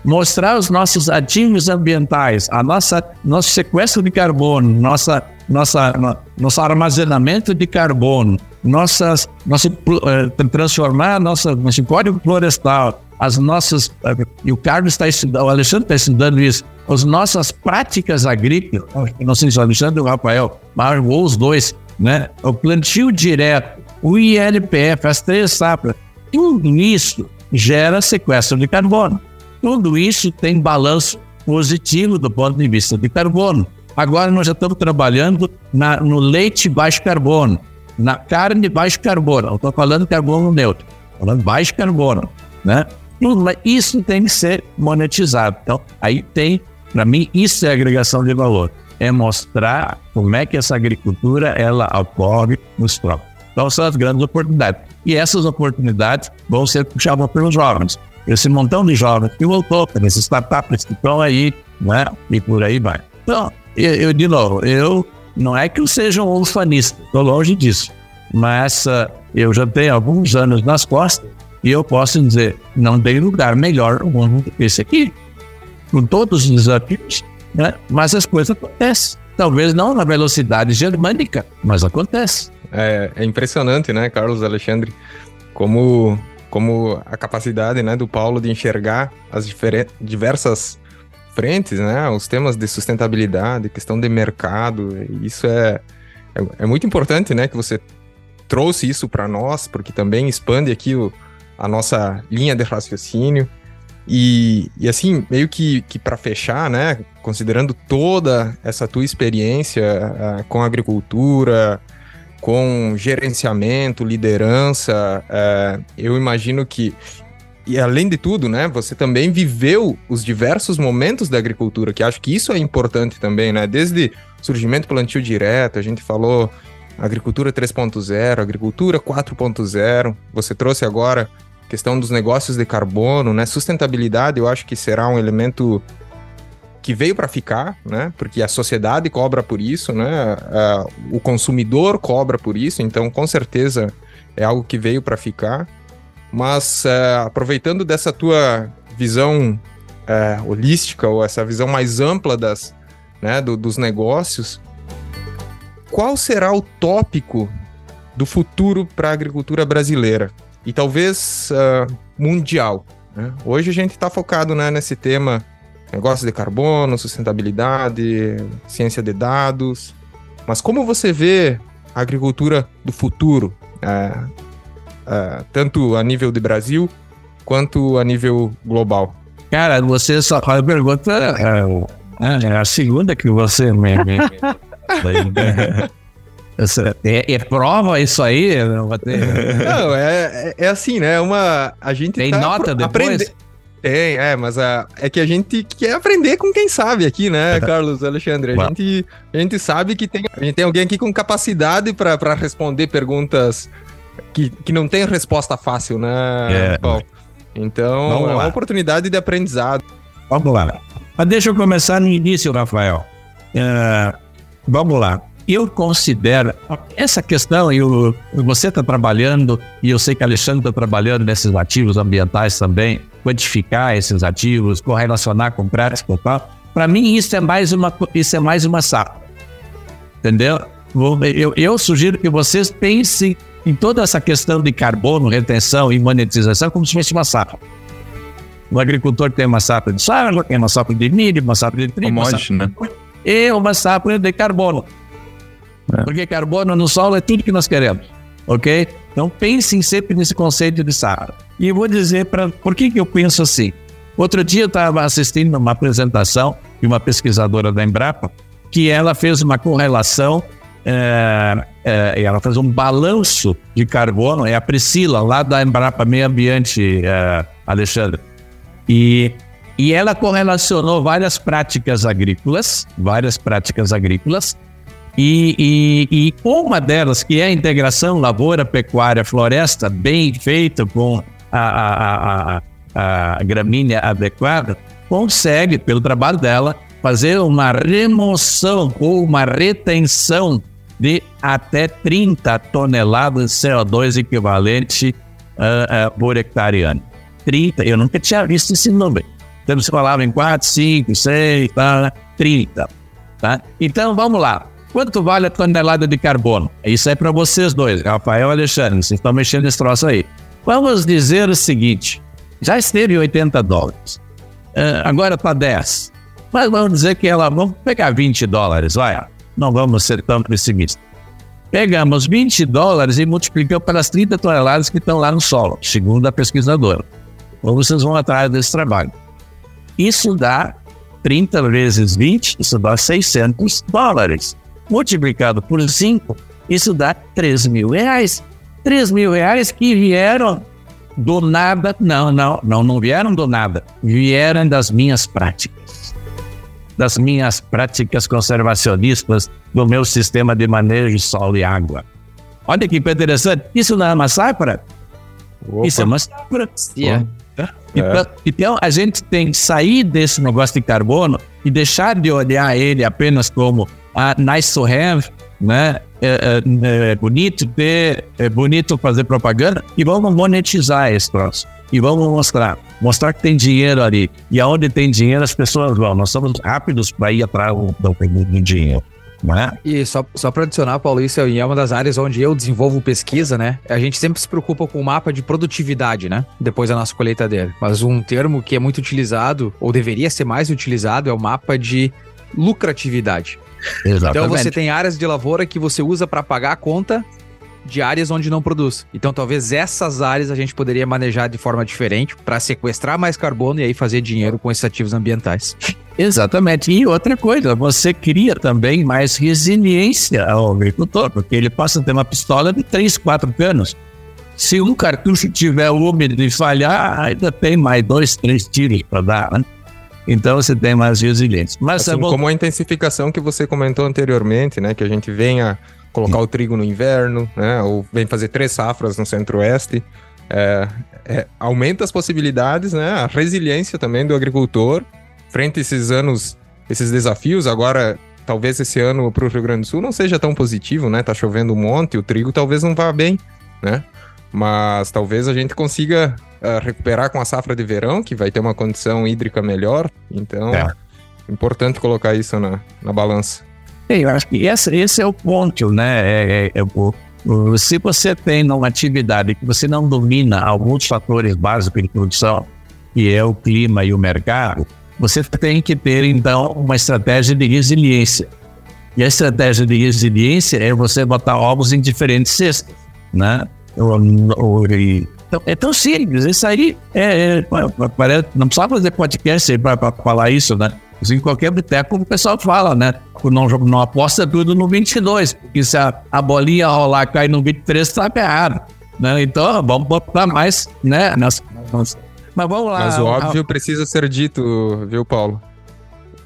Mostrar os nossos ativos ambientais, a nossa nosso sequestro de carbono, nossa nossa nosso armazenamento de carbono, nossas nosso uh, transformar nossa nosso código florestal, as nossas uh, e o Carlos está estudando, o Alexandre está estudando isso, as nossas práticas agrícolas, não sei se o Alexandre ou o Rafael, mas ou os dois, né? O plantio direto, o ILPF, as três safras, tudo isso gera sequestro de carbono. Tudo isso tem balanço positivo do ponto de vista de carbono. Agora nós já estamos trabalhando na, no leite baixo carbono, na carne baixo carbono. Não estou falando carbono neutro, estou falando baixo carbono, né? Isso tem que ser monetizado. Então, aí tem, para mim, isso é agregação de valor. É mostrar como é que essa agricultura ela ocorre nos trópicos. Então, são as grandes oportunidades. E essas oportunidades vão ser puxadas pelos jovens. esse montão de jovens que voltou para esses startups que estão aí, né? E por aí vai. Então, eu, eu de novo, eu não é que eu seja um ufanista, estou longe disso, mas uh, eu já tenho alguns anos nas costas e eu posso dizer, não tem lugar melhor no mundo do que esse aqui, com todos os desafios, né? Mas as coisas acontecem. Talvez não na velocidade germânica, mas acontece. É, é impressionante, né, Carlos Alexandre, como, como a capacidade né, do Paulo de enxergar as diversas frentes, né, os temas de sustentabilidade, questão de mercado, isso é, é, é muito importante, né, que você trouxe isso para nós, porque também expande aqui o, a nossa linha de raciocínio. E, e assim, meio que, que para fechar, né, considerando toda essa tua experiência uh, com agricultura, com gerenciamento, liderança, uh, eu imagino que, e além de tudo, né, você também viveu os diversos momentos da agricultura, que acho que isso é importante também, né, desde surgimento plantio direto, a gente falou agricultura 3.0, agricultura 4.0, você trouxe agora questão dos negócios de carbono, né? Sustentabilidade, eu acho que será um elemento que veio para ficar, né? Porque a sociedade cobra por isso, né? O consumidor cobra por isso, então com certeza é algo que veio para ficar. Mas uh, aproveitando dessa tua visão uh, holística ou essa visão mais ampla das, né, do, dos negócios, qual será o tópico do futuro para a agricultura brasileira? e talvez uh, mundial. Né? Hoje a gente está focado né, nesse tema negócio de carbono, sustentabilidade, ciência de dados. Mas como você vê a agricultura do futuro, uh, uh, tanto a nível de Brasil quanto a nível global? Cara, você só faz pergunta. É, é, a segunda que você me. me... É, é, prova isso aí? Não, não é, é, é assim, né? É uma, a gente Tem tá nota depois? Aprender... Tem, é, mas a, é que a gente quer aprender com quem sabe aqui, né, Carlos Alexandre? A, gente, a gente sabe que tem, a gente tem alguém aqui com capacidade para responder perguntas que, que não tem resposta fácil, né, é. Paulo? Então, Vamos é uma lá. oportunidade de aprendizado. Vamos lá. Mas deixa eu começar no início, Rafael. Uh, vamos lá eu considero essa questão, e você está trabalhando, e eu sei que Alexandre está trabalhando nesses ativos ambientais também, quantificar esses ativos, correlacionar com prática tal. Para mim, isso é mais uma, isso é mais uma safra. Entendeu? Eu, eu sugiro que vocês pensem em toda essa questão de carbono, retenção e monetização como se fosse uma safra. O agricultor tem uma safra de soja, tem uma safra de milho, uma safra de trigo, uma safra, né? e uma safra de carbono. É. Porque carbono no solo é tudo que nós queremos, ok? Então pensem sempre nesse conceito de safra. E eu vou dizer para por que, que eu penso assim. Outro dia eu estava assistindo uma apresentação de uma pesquisadora da Embrapa que ela fez uma correlação, é, é, ela fez um balanço de carbono, é a Priscila, lá da Embrapa Meio Ambiente, é, Alexandre. E, e ela correlacionou várias práticas agrícolas, várias práticas agrícolas, e, e, e, uma delas, que é a integração lavoura, pecuária, floresta, bem feita com a, a, a, a gramínea adequada, consegue, pelo trabalho dela, fazer uma remoção ou uma retenção de até 30 toneladas de CO2 equivalente uh, uh, por hectare ano. 30, eu nunca tinha visto esse número. Então você falava em 4, 5, 6, tá, 30. Tá? Então vamos lá. Quanto vale a tonelada de carbono? Isso é para vocês dois, Rafael e Alexandre. Vocês estão mexendo nesse troço aí. Vamos dizer o seguinte: já esteve em 80 dólares. Agora está 10. Mas vamos dizer que ela. Vamos pegar 20 dólares, vai. Não vamos ser tão pessimistas. Pegamos 20 dólares e multiplicamos pelas 30 toneladas que estão lá no solo, segundo a pesquisadora. Ou vocês vão atrás desse trabalho. Isso dá 30 vezes 20, isso dá 600 dólares multiplicado por 5, isso dá 3 mil reais. 3 mil reais que vieram do nada. Não, não, não, não vieram do nada. Vieram das minhas práticas. Das minhas práticas conservacionistas do meu sistema de manejo de solo e água. Olha que interessante. Isso não é uma safra? Opa. Isso é uma safra. Yeah. Então, então, a gente tem que sair desse negócio de carbono e deixar de olhar ele apenas como ah, nice to have, né? É, é, é bonito ter, é bonito fazer propaganda e vamos monetizar esse troço. E vamos mostrar, mostrar que tem dinheiro ali. E aonde tem dinheiro, as pessoas vão. Nós somos rápidos para ir atrás do, do, dinheiro. É? E só, só para adicionar, Paulo, isso é uma das áreas onde eu desenvolvo pesquisa, né? A gente sempre se preocupa com o mapa de produtividade, né? Depois da nossa colheitadeira. Mas um termo que é muito utilizado, ou deveria ser mais utilizado, é o mapa de lucratividade. Exatamente. Então você tem áreas de lavoura que você usa para pagar a conta de áreas onde não produz. Então talvez essas áreas a gente poderia manejar de forma diferente para sequestrar mais carbono e aí fazer dinheiro com esses ativos ambientais. Exatamente. E outra coisa, você cria também mais resiliência ao agricultor, porque ele passa a ter uma pistola de 3, 4 canos. Se um cartucho tiver úmido e falhar, ainda tem mais dois, três tiros para dar, né? Então você tem mais resiliência. Mas assim, vou... como a intensificação que você comentou anteriormente, né? Que a gente venha colocar o trigo no inverno, né? Ou vem fazer três safras no centro-oeste. É, é, aumenta as possibilidades, né? A resiliência também do agricultor frente a esses anos, esses desafios. Agora, talvez esse ano para o Rio Grande do Sul não seja tão positivo, né? Tá chovendo um monte, o trigo talvez não vá bem, né? Mas talvez a gente consiga uh, recuperar com a safra de verão, que vai ter uma condição hídrica melhor. Então, é importante colocar isso na, na balança. Eu acho que esse, esse é o ponto, né? É, é, é o, o, se você tem uma atividade que você não domina alguns fatores básicos de produção, que é o clima e o mercado, você tem que ter, então, uma estratégia de resiliência. E a estratégia de resiliência é você botar ovos em diferentes cestas, né? Então, é tão simples, isso aí é, é, não precisa fazer podcast para falar isso, né? Em qualquer boteco o pessoal fala, né? Não, não aposta tudo no 22, porque se a, a bolinha rolar e cair no 23, tá errado. Né? Então, vamos botar mais, né? Nas, nas, mas vamos lá. Mas o óbvio a... precisa ser dito, viu, Paulo?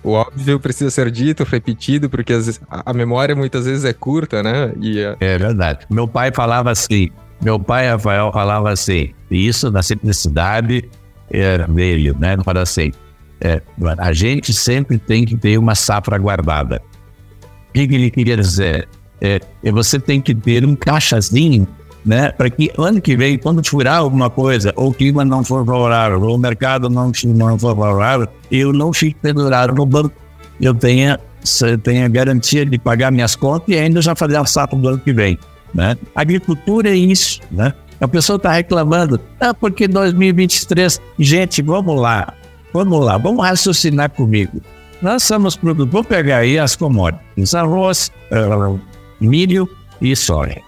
O óbvio precisa ser dito, repetido, porque vezes, a memória muitas vezes é curta, né? E, a... É verdade. Meu pai falava assim, meu pai, Rafael, falava assim, isso na simplicidade era dele, né? Não fala assim, é, a gente sempre tem que ter uma safra guardada. O que ele queria dizer? É, é, você tem que ter um caixazinho, né? Para que ano que vem, quando furar alguma coisa, ou o clima não for favorável, ou o mercado não, não for favorável, eu não fique pendurado no banco. Eu tenha, tenha garantia de pagar minhas contas e ainda já fazer a safra do ano que vem. Né? Agricultura é isso, né? A pessoa está reclamando, ah, porque 2023, gente, vamos lá, Vamos lá, vamos raciocinar comigo. Nós somos produtores, vamos pegar aí as commodities, arroz, uh, milho e soja.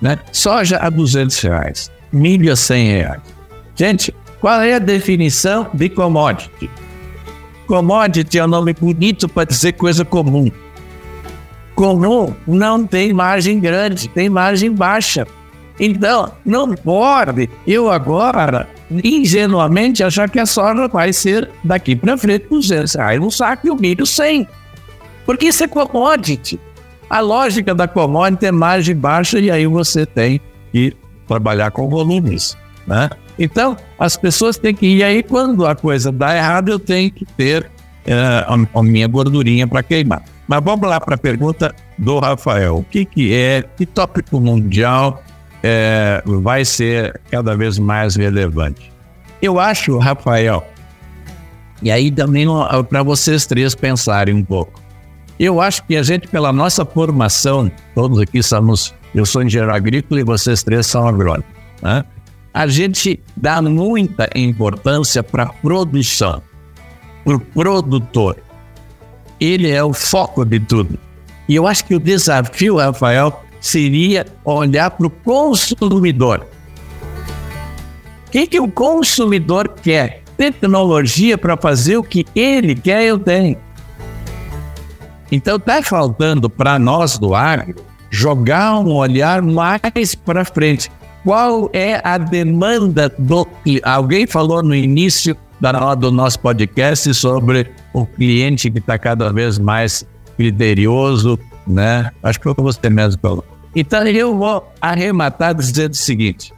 Né? Soja a 200 reais, milho a 100 reais. Gente, qual é a definição de commodity? Commodity é um nome bonito para dizer coisa comum. Comum não tem margem grande, tem margem baixa. Então, não pode eu agora, ingenuamente, achar que a soja vai ser daqui para frente 200 reais no saco e o milho 100. Porque isso é commodity. A lógica da commodity é margem baixa e aí você tem que trabalhar com volumes. Né? Então, as pessoas têm que ir. E aí, quando a coisa dá errado, eu tenho que ter uh, a minha gordurinha para queimar. Mas vamos lá para a pergunta do Rafael. O que, que é, que tópico mundial é, vai ser cada vez mais relevante. Eu acho, Rafael, e aí também para vocês três pensarem um pouco. Eu acho que a gente, pela nossa formação, todos aqui somos, eu sou engenheiro agrícola e vocês três são agrônomos, né? a gente dá muita importância para a produção, para o produtor. Ele é o foco de tudo. E eu acho que o desafio, Rafael, seria olhar para o consumidor. O que, que o consumidor quer? Tecnologia para fazer o que ele quer, eu tenho. Então está faltando para nós do agro jogar um olhar mais para frente. Qual é a demanda do. Alguém falou no início da, do nosso podcast sobre o cliente que está cada vez mais criterioso, né? Acho que foi você mesmo falou. Então eu vou arrematar dizendo o seguinte: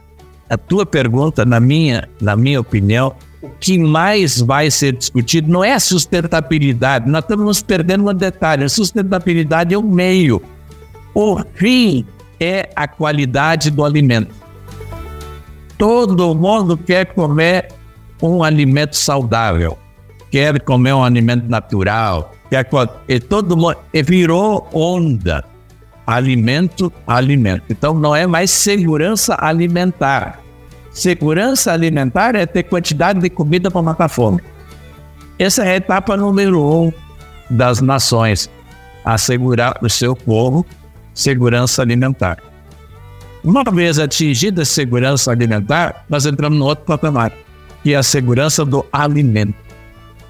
a tua pergunta, na minha, na minha opinião, o que mais vai ser discutido não é sustentabilidade, nós estamos perdendo um detalhe: a sustentabilidade é o meio, o fim é a qualidade do alimento. Todo mundo quer comer um alimento saudável, quer comer um alimento natural, quer e todo mundo e virou onda. Alimento, alimento. Então não é mais segurança alimentar. Segurança alimentar é ter quantidade de comida para matar fome. Essa é a etapa número um das nações, assegurar o seu povo segurança alimentar. Uma vez atingida a segurança alimentar, nós entramos no outro patamar, que é a segurança do alimento.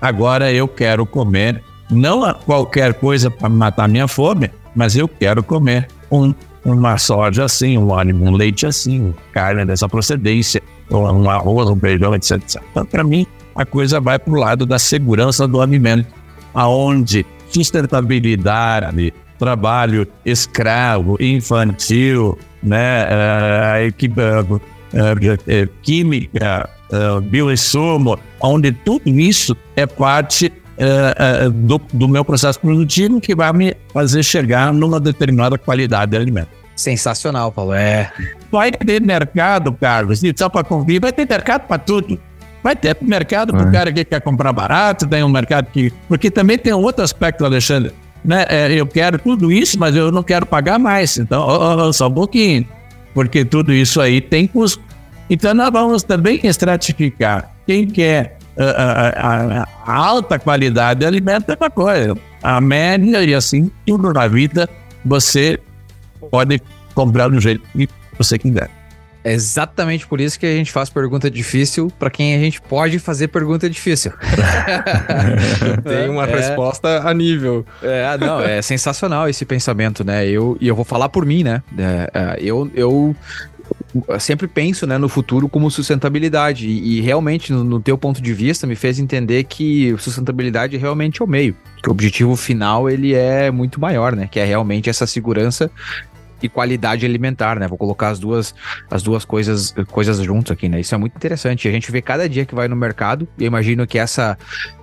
Agora eu quero comer não qualquer coisa para matar minha fome, mas eu quero comer um, uma soja assim, um, um leite assim, carne dessa procedência, um arroz, um feijão, etc. Então, para mim, a coisa vai para o lado da segurança do alimento, aonde sustentabilidade, trabalho escravo, infantil, né, uh, uh, química, uh, bioinsumo, onde tudo isso é parte uh, do, do meu processo produtivo que vai me fazer chegar numa determinada qualidade de alimento. Sensacional, Paulo. É. Vai ter mercado, Carlos, e só para convir, vai ter mercado para tudo. Vai ter mercado para o cara que quer comprar barato, tem um mercado que. Porque também tem outro aspecto, Alexandre né? É, eu quero tudo isso, mas eu não quero pagar mais. Então, oh, oh, só um pouquinho, porque tudo isso aí tem custo. Então, nós vamos também estratificar. Quem quer a, a, a alta qualidade de alimento é uma coisa. A média e assim, tudo na vida, você pode comprar do jeito que você quiser. É exatamente por isso que a gente faz pergunta difícil para quem a gente pode fazer pergunta difícil. Tem uma é, resposta a nível. É, não, é sensacional esse pensamento, né? Eu, e eu vou falar por mim, né? É, é eu, eu sempre penso né, no futuro como sustentabilidade. E, e realmente no, no, teu ponto de vista me fez entender que sustentabilidade realmente é o meio que o objetivo final ele é muito maior né que é realmente essa segurança e qualidade alimentar, né? Vou colocar as duas, as duas coisas, coisas juntos aqui, né? Isso é muito interessante. A gente vê cada dia que vai no mercado, e eu imagino que essa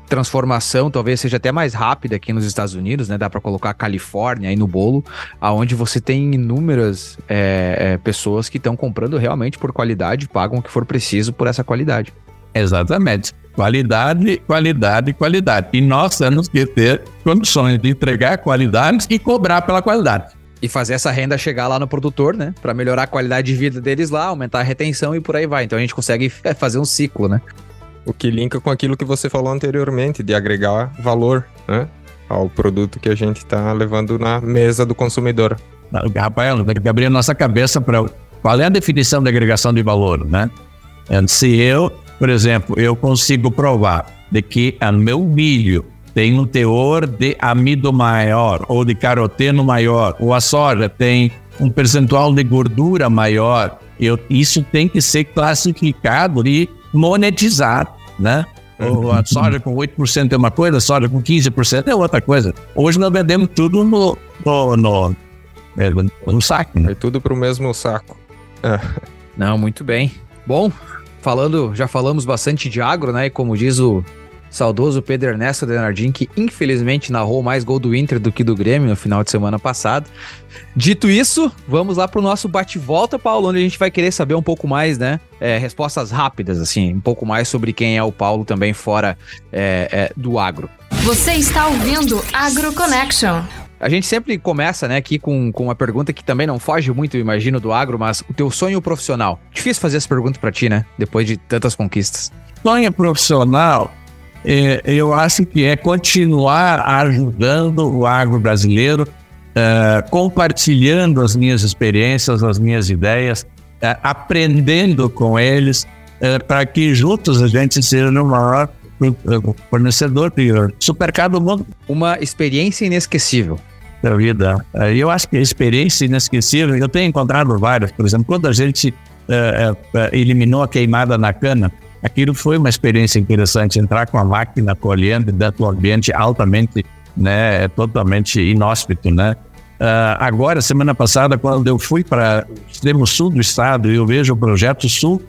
transformação talvez seja até mais rápida aqui nos Estados Unidos, né? Dá para colocar a Califórnia aí no bolo, aonde você tem inúmeras é, é, pessoas que estão comprando realmente por qualidade, pagam o que for preciso por essa qualidade. Exatamente. Qualidade, qualidade, qualidade. E nós temos que ter condições de entregar qualidade e cobrar pela qualidade e fazer essa renda chegar lá no produtor, né? Para melhorar a qualidade de vida deles lá, aumentar a retenção e por aí vai. Então a gente consegue fazer um ciclo, né? O que linka com aquilo que você falou anteriormente, de agregar valor, né? Ao produto que a gente está levando na mesa do consumidor. Rafael, tem que abrir a nossa cabeça para qual é a definição de agregação de valor, né? Se eu, por exemplo, eu consigo provar de que o meu milho tem um teor de amido maior ou de caroteno maior, ou a soja tem um percentual de gordura maior. Eu, isso tem que ser classificado e monetizado, né? Ou a soja com 8% é uma coisa, a soja com 15% é outra coisa. Hoje nós vendemos tudo no, no, no, no saco. Né? É tudo para o mesmo saco. É. Não, muito bem. Bom, falando, já falamos bastante de agro, né? E como diz o saudoso Pedro Ernesto Denardim, que infelizmente narrou mais gol do Inter do que do Grêmio no final de semana passado. Dito isso, vamos lá para o nosso bate-volta, Paulo, onde a gente vai querer saber um pouco mais, né? É, respostas rápidas, assim, um pouco mais sobre quem é o Paulo também fora é, é, do agro. Você está ouvindo Agro Connection. A gente sempre começa, né, aqui com, com uma pergunta que também não foge muito, imagino, do agro, mas o teu sonho profissional. Difícil fazer essa pergunta para ti, né? Depois de tantas conquistas. Sonho profissional é, eu acho que é continuar ajudando o agro brasileiro, é, compartilhando as minhas experiências, as minhas ideias, é, aprendendo com eles, é, para que juntos a gente seja o maior fornecedor de supermercado do mundo. Uma experiência inesquecível da vida. Eu acho que a experiência inesquecível, eu tenho encontrado várias, por exemplo, quando a gente eliminou a queimada na cana, Aquilo foi uma experiência interessante, entrar com a máquina colhendo dentro do ambiente altamente, né, totalmente inóspito, né? Uh, agora, semana passada, quando eu fui para o extremo sul do estado, eu vejo o Projeto Sul,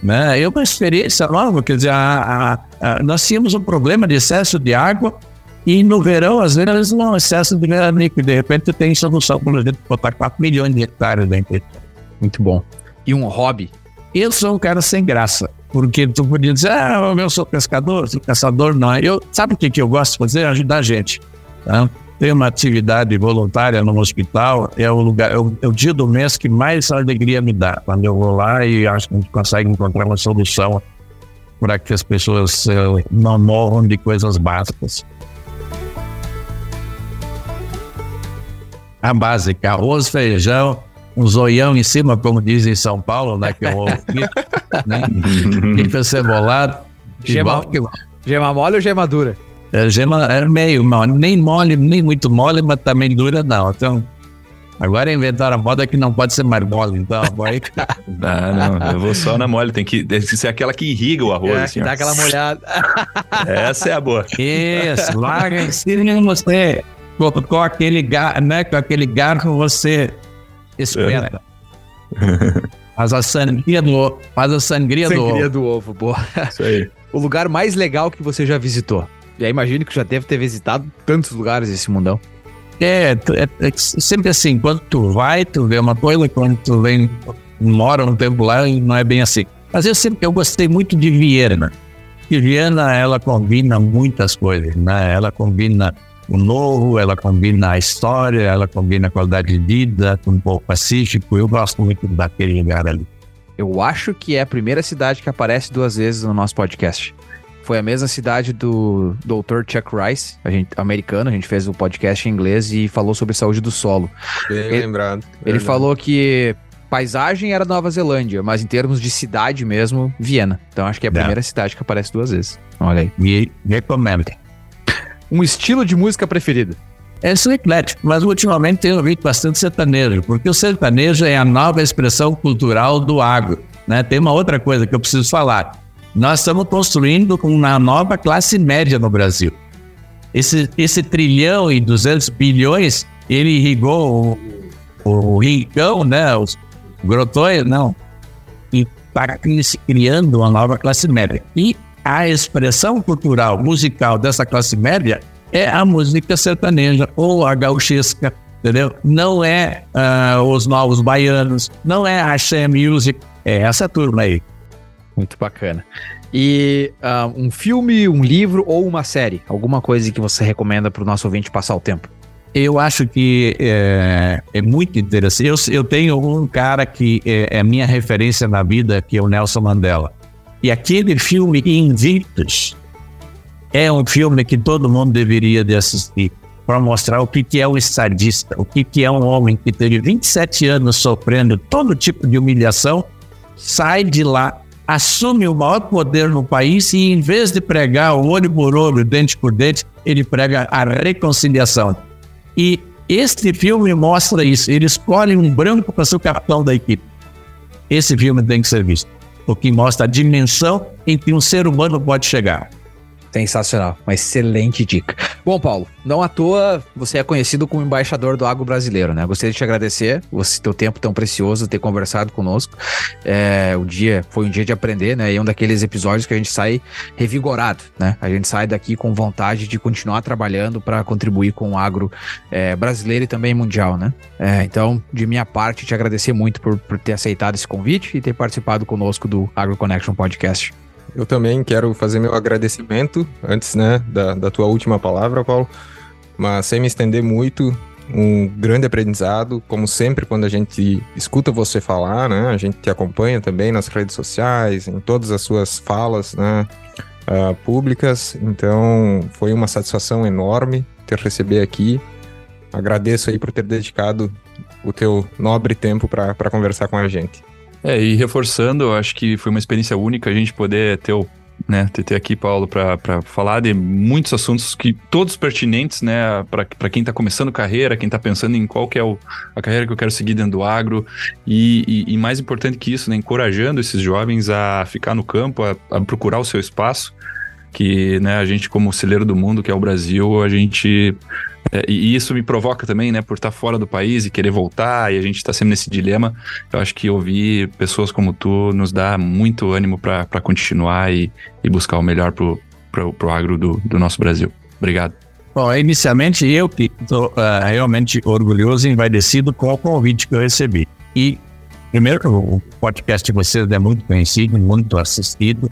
Né? É uma experiência nova, quer dizer, a, a, a, nós tínhamos um problema de excesso de água e no verão, às vezes, não excesso de veranico. E de repente tem solução, exemplo, botar 4 milhões de hectares dentro. Muito bom. E um hobby? Eu sou um cara sem graça. Porque tu podia dizer, ah, eu sou pescador, sou caçador. Não, eu, sabe o que, que eu gosto de fazer? Ajudar a gente. Tá? Tem uma atividade voluntária no hospital, é o lugar, é o, é o, dia do mês que mais alegria me dá. Quando eu vou lá e acho que a gente consegue encontrar uma solução para que as pessoas uh, não morram de coisas básicas. A básica, arroz, feijão, um zoião em cima, como dizem em São Paulo, né? Que é um ovo né? Fica cebolado. Gema, gema mole ou gema dura? É, gema é meio mole, nem mole, nem muito mole, mas também dura não. Então, agora inventaram a moda que não pode ser mais mole, então vai. não, não, eu vou só na mole, tem que, tem que ser aquela que irriga o arroz. É, assim, dá aquela molhada. Essa é a boa. Isso, larga em cima você, com, com, aquele, né, com aquele garfo você espeta. É. Faz a sangria do, faz a sangria, sangria do ovo. do ovo, boa. Isso aí. O lugar mais legal que você já visitou? Já imagino que já deve ter visitado tantos lugares esse mundão. É, é, é, sempre assim, quando tu vai, tu vê uma coisa, quando tu vem, mora um tempo lá, não é bem assim. Mas eu sempre eu gostei muito de Viena. E Viena, ela combina muitas coisas, né? Ela combina o novo, ela combina a história, ela combina a qualidade de vida com um pouco pacífico. Eu gosto muito daquele lugar ali. Eu acho que é a primeira cidade que aparece duas vezes no nosso podcast. Foi a mesma cidade do Dr. Chuck Rice, a gente, americano, a gente fez o um podcast em inglês e falou sobre saúde do solo. Bem ele, lembrado. Ele falou que paisagem era Nova Zelândia, mas em termos de cidade mesmo, Viena. Então acho que é a primeira cidade que aparece duas vezes. Olha aí. Me recomendo. Um estilo de música preferido? É sou eclético, mas ultimamente tenho ouvido bastante sertanejo, porque o sertanejo é a nova expressão cultural do agro. Né? Tem uma outra coisa que eu preciso falar. Nós estamos construindo uma nova classe média no Brasil. Esse, esse trilhão e 200 bilhões, ele irrigou o, o rincão, né? Os grotões, não. E está se criando uma nova classe média. E a expressão cultural, musical dessa classe média é a música sertaneja ou a gauchesca, entendeu? Não é uh, os novos baianos, não é a Axé Music, é essa turma aí. Muito bacana. E uh, um filme, um livro ou uma série? Alguma coisa que você recomenda para o nosso ouvinte passar o tempo? Eu acho que é, é muito interessante. Eu, eu, tenho um cara que é, é minha referência na vida, que é o Nelson Mandela. E aquele filme Invictus é um filme que todo mundo deveria de assistir para mostrar o que, que é um estadista, o que, que é um homem que teve 27 anos sofrendo todo tipo de humilhação, sai de lá assume o maior poder no país e, em vez de pregar o olho por olho, dente por dente, ele prega a reconciliação. E este filme mostra isso. Ele escolhe um branco para ser o capitão da equipe. Esse filme tem que ser visto, porque mostra a dimensão em que um ser humano pode chegar. Sensacional, uma excelente dica. Bom, Paulo, não à toa você é conhecido como embaixador do agro brasileiro, né? Gostaria de te agradecer, você teu tempo tão precioso, ter conversado conosco. É, o dia foi um dia de aprender, né? E é um daqueles episódios que a gente sai revigorado, né? A gente sai daqui com vontade de continuar trabalhando para contribuir com o agro é, brasileiro e também mundial, né? É, então, de minha parte, te agradecer muito por, por ter aceitado esse convite e ter participado conosco do Agro Connection Podcast. Eu também quero fazer meu agradecimento antes, né, da, da tua última palavra, Paulo, mas sem me estender muito, um grande aprendizado, como sempre quando a gente escuta você falar, né, a gente te acompanha também nas redes sociais, em todas as suas falas, né, uh, públicas, então foi uma satisfação enorme ter receber aqui. Agradeço aí por ter dedicado o teu nobre tempo para conversar com a gente. É, e reforçando, eu acho que foi uma experiência única a gente poder ter o né, ter, aqui, Paulo, para falar de muitos assuntos que todos pertinentes, né, para quem está começando carreira, quem está pensando em qual que é o, a carreira que eu quero seguir dentro do agro, e, e, e, mais importante que isso, né, encorajando esses jovens a ficar no campo, a, a procurar o seu espaço, que né, a gente, como celeiro do mundo, que é o Brasil, a gente. é, e isso me provoca também, né, por estar fora do país e querer voltar, e a gente está sempre nesse dilema. Eu acho que ouvir pessoas como tu nos dá muito ânimo para continuar e, e buscar o melhor pro, pro agro do, do nosso Brasil. Obrigado. Bom, inicialmente eu que estou realmente orgulhoso e envaidecido com o convite que eu recebi. E, primeiro, o podcast de vocês é muito conhecido, muito assistido,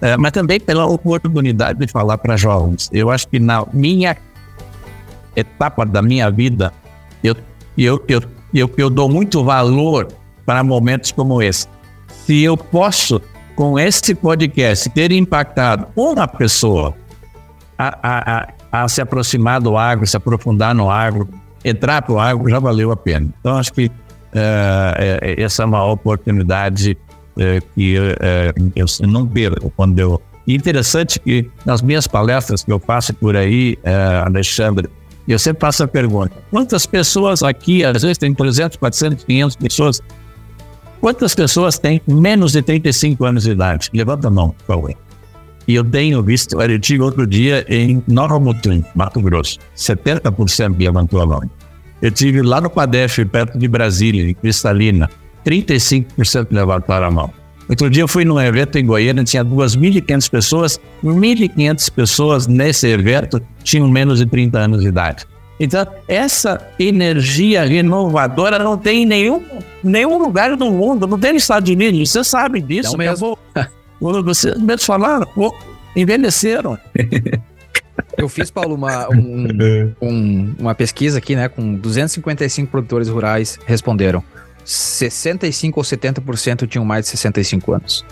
eh, mas também pela oportunidade de falar para jovens. Eu acho que na minha etapa da minha vida, eu, eu, eu, eu, eu dou muito valor para momentos como esse. Se eu posso, com esse podcast, ter impactado uma pessoa a, a, a, a se aproximar do agro, se aprofundar no agro, entrar para o agro, já valeu a pena. Então, acho que eh, essa é uma oportunidade eh, que eh, eu não perco quando eu. Interessante que nas minhas palestras que eu faço por aí, eh, Alexandre, eu sempre faço a pergunta: quantas pessoas aqui, às vezes tem 300, 400, 500 pessoas, quantas pessoas têm menos de 35 anos de idade? Levanta a mão, por favor. E eu tenho visto, eu tive outro dia em Nova Mutum, Mato Grosso, 70% levantou a mão. Eu tive lá no Padef, perto de Brasília, em Cristalina, 35% levantaram a mão. Outro dia eu fui num evento em Goiânia, tinha 2.500 pessoas, 1.500 pessoas nesse evento tinham menos de 30 anos de idade. Então, essa energia renovadora não tem em nenhum, nenhum lugar do mundo, não tem nos Estados Unidos, você sabe disso. Não mesmo. Acabou. Vocês mesmos falaram, envelheceram. Eu fiz, Paulo, uma, um- um- uma pesquisa aqui, né? Com 255 produtores rurais responderam. 65 ou 70% tinham mais de 65 anos.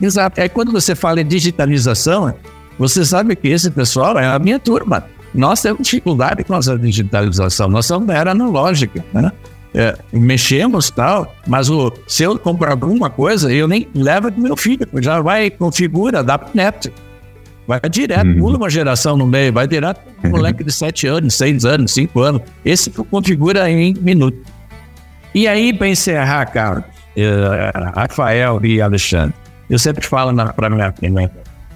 Exato. É quando você fala em digitalização, você sabe que esse pessoal é a minha turma. Nós temos dificuldade com essa digitalização. Nós somos da era analógica, né? É, mexemos tal, mas o, se eu comprar alguma coisa, eu nem levo pro meu filho, já vai, configura, dá pro neto. Vai direto, Uhum. pula uma geração no meio, vai direto pro moleque de 7 anos, 6 anos, 5 anos. Esse configura em minuto. E aí, para encerrar, cara, eh, Rafael e Alexandre, eu sempre falo para minha filha,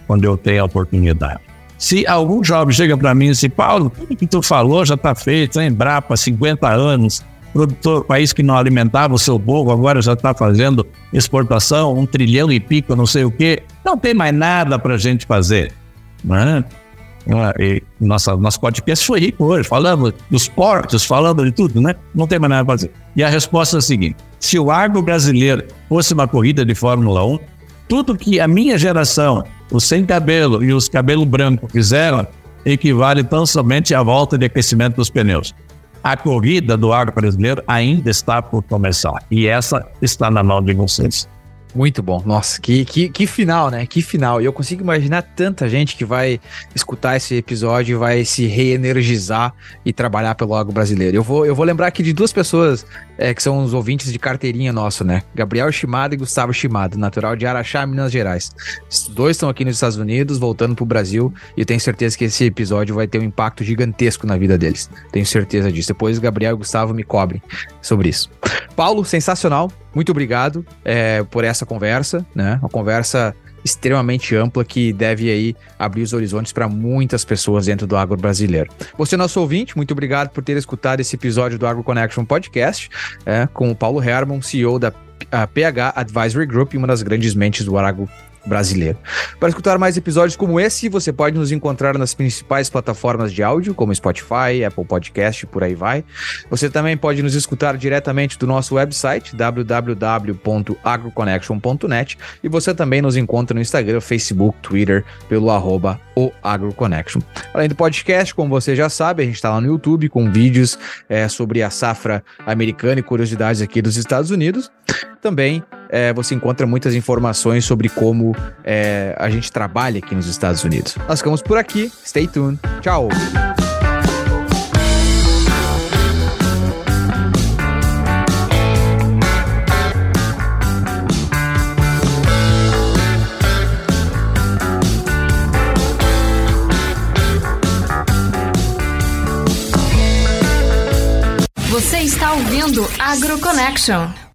quando eu tenho a oportunidade. Se algum jovem chega para mim e diz, Paulo, tudo que tu falou já está feito, em Embrapa, 50 anos, produtor, país que não alimentava o seu povo, agora já está fazendo exportação, um trilhão e pico, não sei o quê, não tem mais nada para a gente fazer. Né? E nossa, nosso podcast foi rico hoje, falamos dos portos, falamos de tudo, né? Não tem mais nada para fazer. E a resposta é a seguinte: se o agro brasileiro fosse uma corrida de Fórmula 1, tudo que a minha geração, os sem cabelo e os cabelo branco fizeram, equivale tão somente à volta de aquecimento dos pneus. A corrida do agro brasileiro ainda está por começar. E essa está na mão de vocês. Muito bom. Nossa, que, que, que final, né? Que final. E eu consigo imaginar tanta gente que vai escutar esse episódio e vai se reenergizar e trabalhar pelo agro brasileiro. Eu vou, eu vou lembrar aqui de duas pessoas é, que são os ouvintes de carteirinha nosso, né? Gabriel Shimada e Gustavo Shimada, natural de Araxá, Minas Gerais. Os dois estão aqui nos Estados Unidos, voltando pro Brasil, e eu tenho certeza que esse episódio vai ter um impacto gigantesco na vida deles. Tenho certeza disso. Depois Gabriel e Gustavo me cobrem sobre isso. Paulo, sensacional. Muito obrigado é, por essa conversa, né? Uma conversa extremamente ampla que deve aí abrir os horizontes para muitas pessoas dentro do agro brasileiro. Você, nosso ouvinte, muito obrigado por ter escutado esse episódio do Agro Connection Podcast é, com o Paulo Herman, CEO da PH Advisory Group e uma das grandes mentes do agro brasileiro. Para escutar mais episódios como esse, você pode nos encontrar nas principais plataformas de áudio, como Spotify, Apple Podcast, por aí vai. Você também pode nos escutar diretamente do nosso website, www.agroconnection.net, e você também nos encontra no Instagram, Facebook, Twitter, pelo arroba o AgroConnection. Além do podcast, como você já sabe, a gente está lá no YouTube com vídeos é, sobre a safra americana e curiosidades aqui dos Estados Unidos. Também é, você encontra muitas informações sobre como é, a gente trabalha aqui nos Estados Unidos. Nós ficamos por aqui. Stay tuned. Tchau. Você está ouvindo AgroConnection.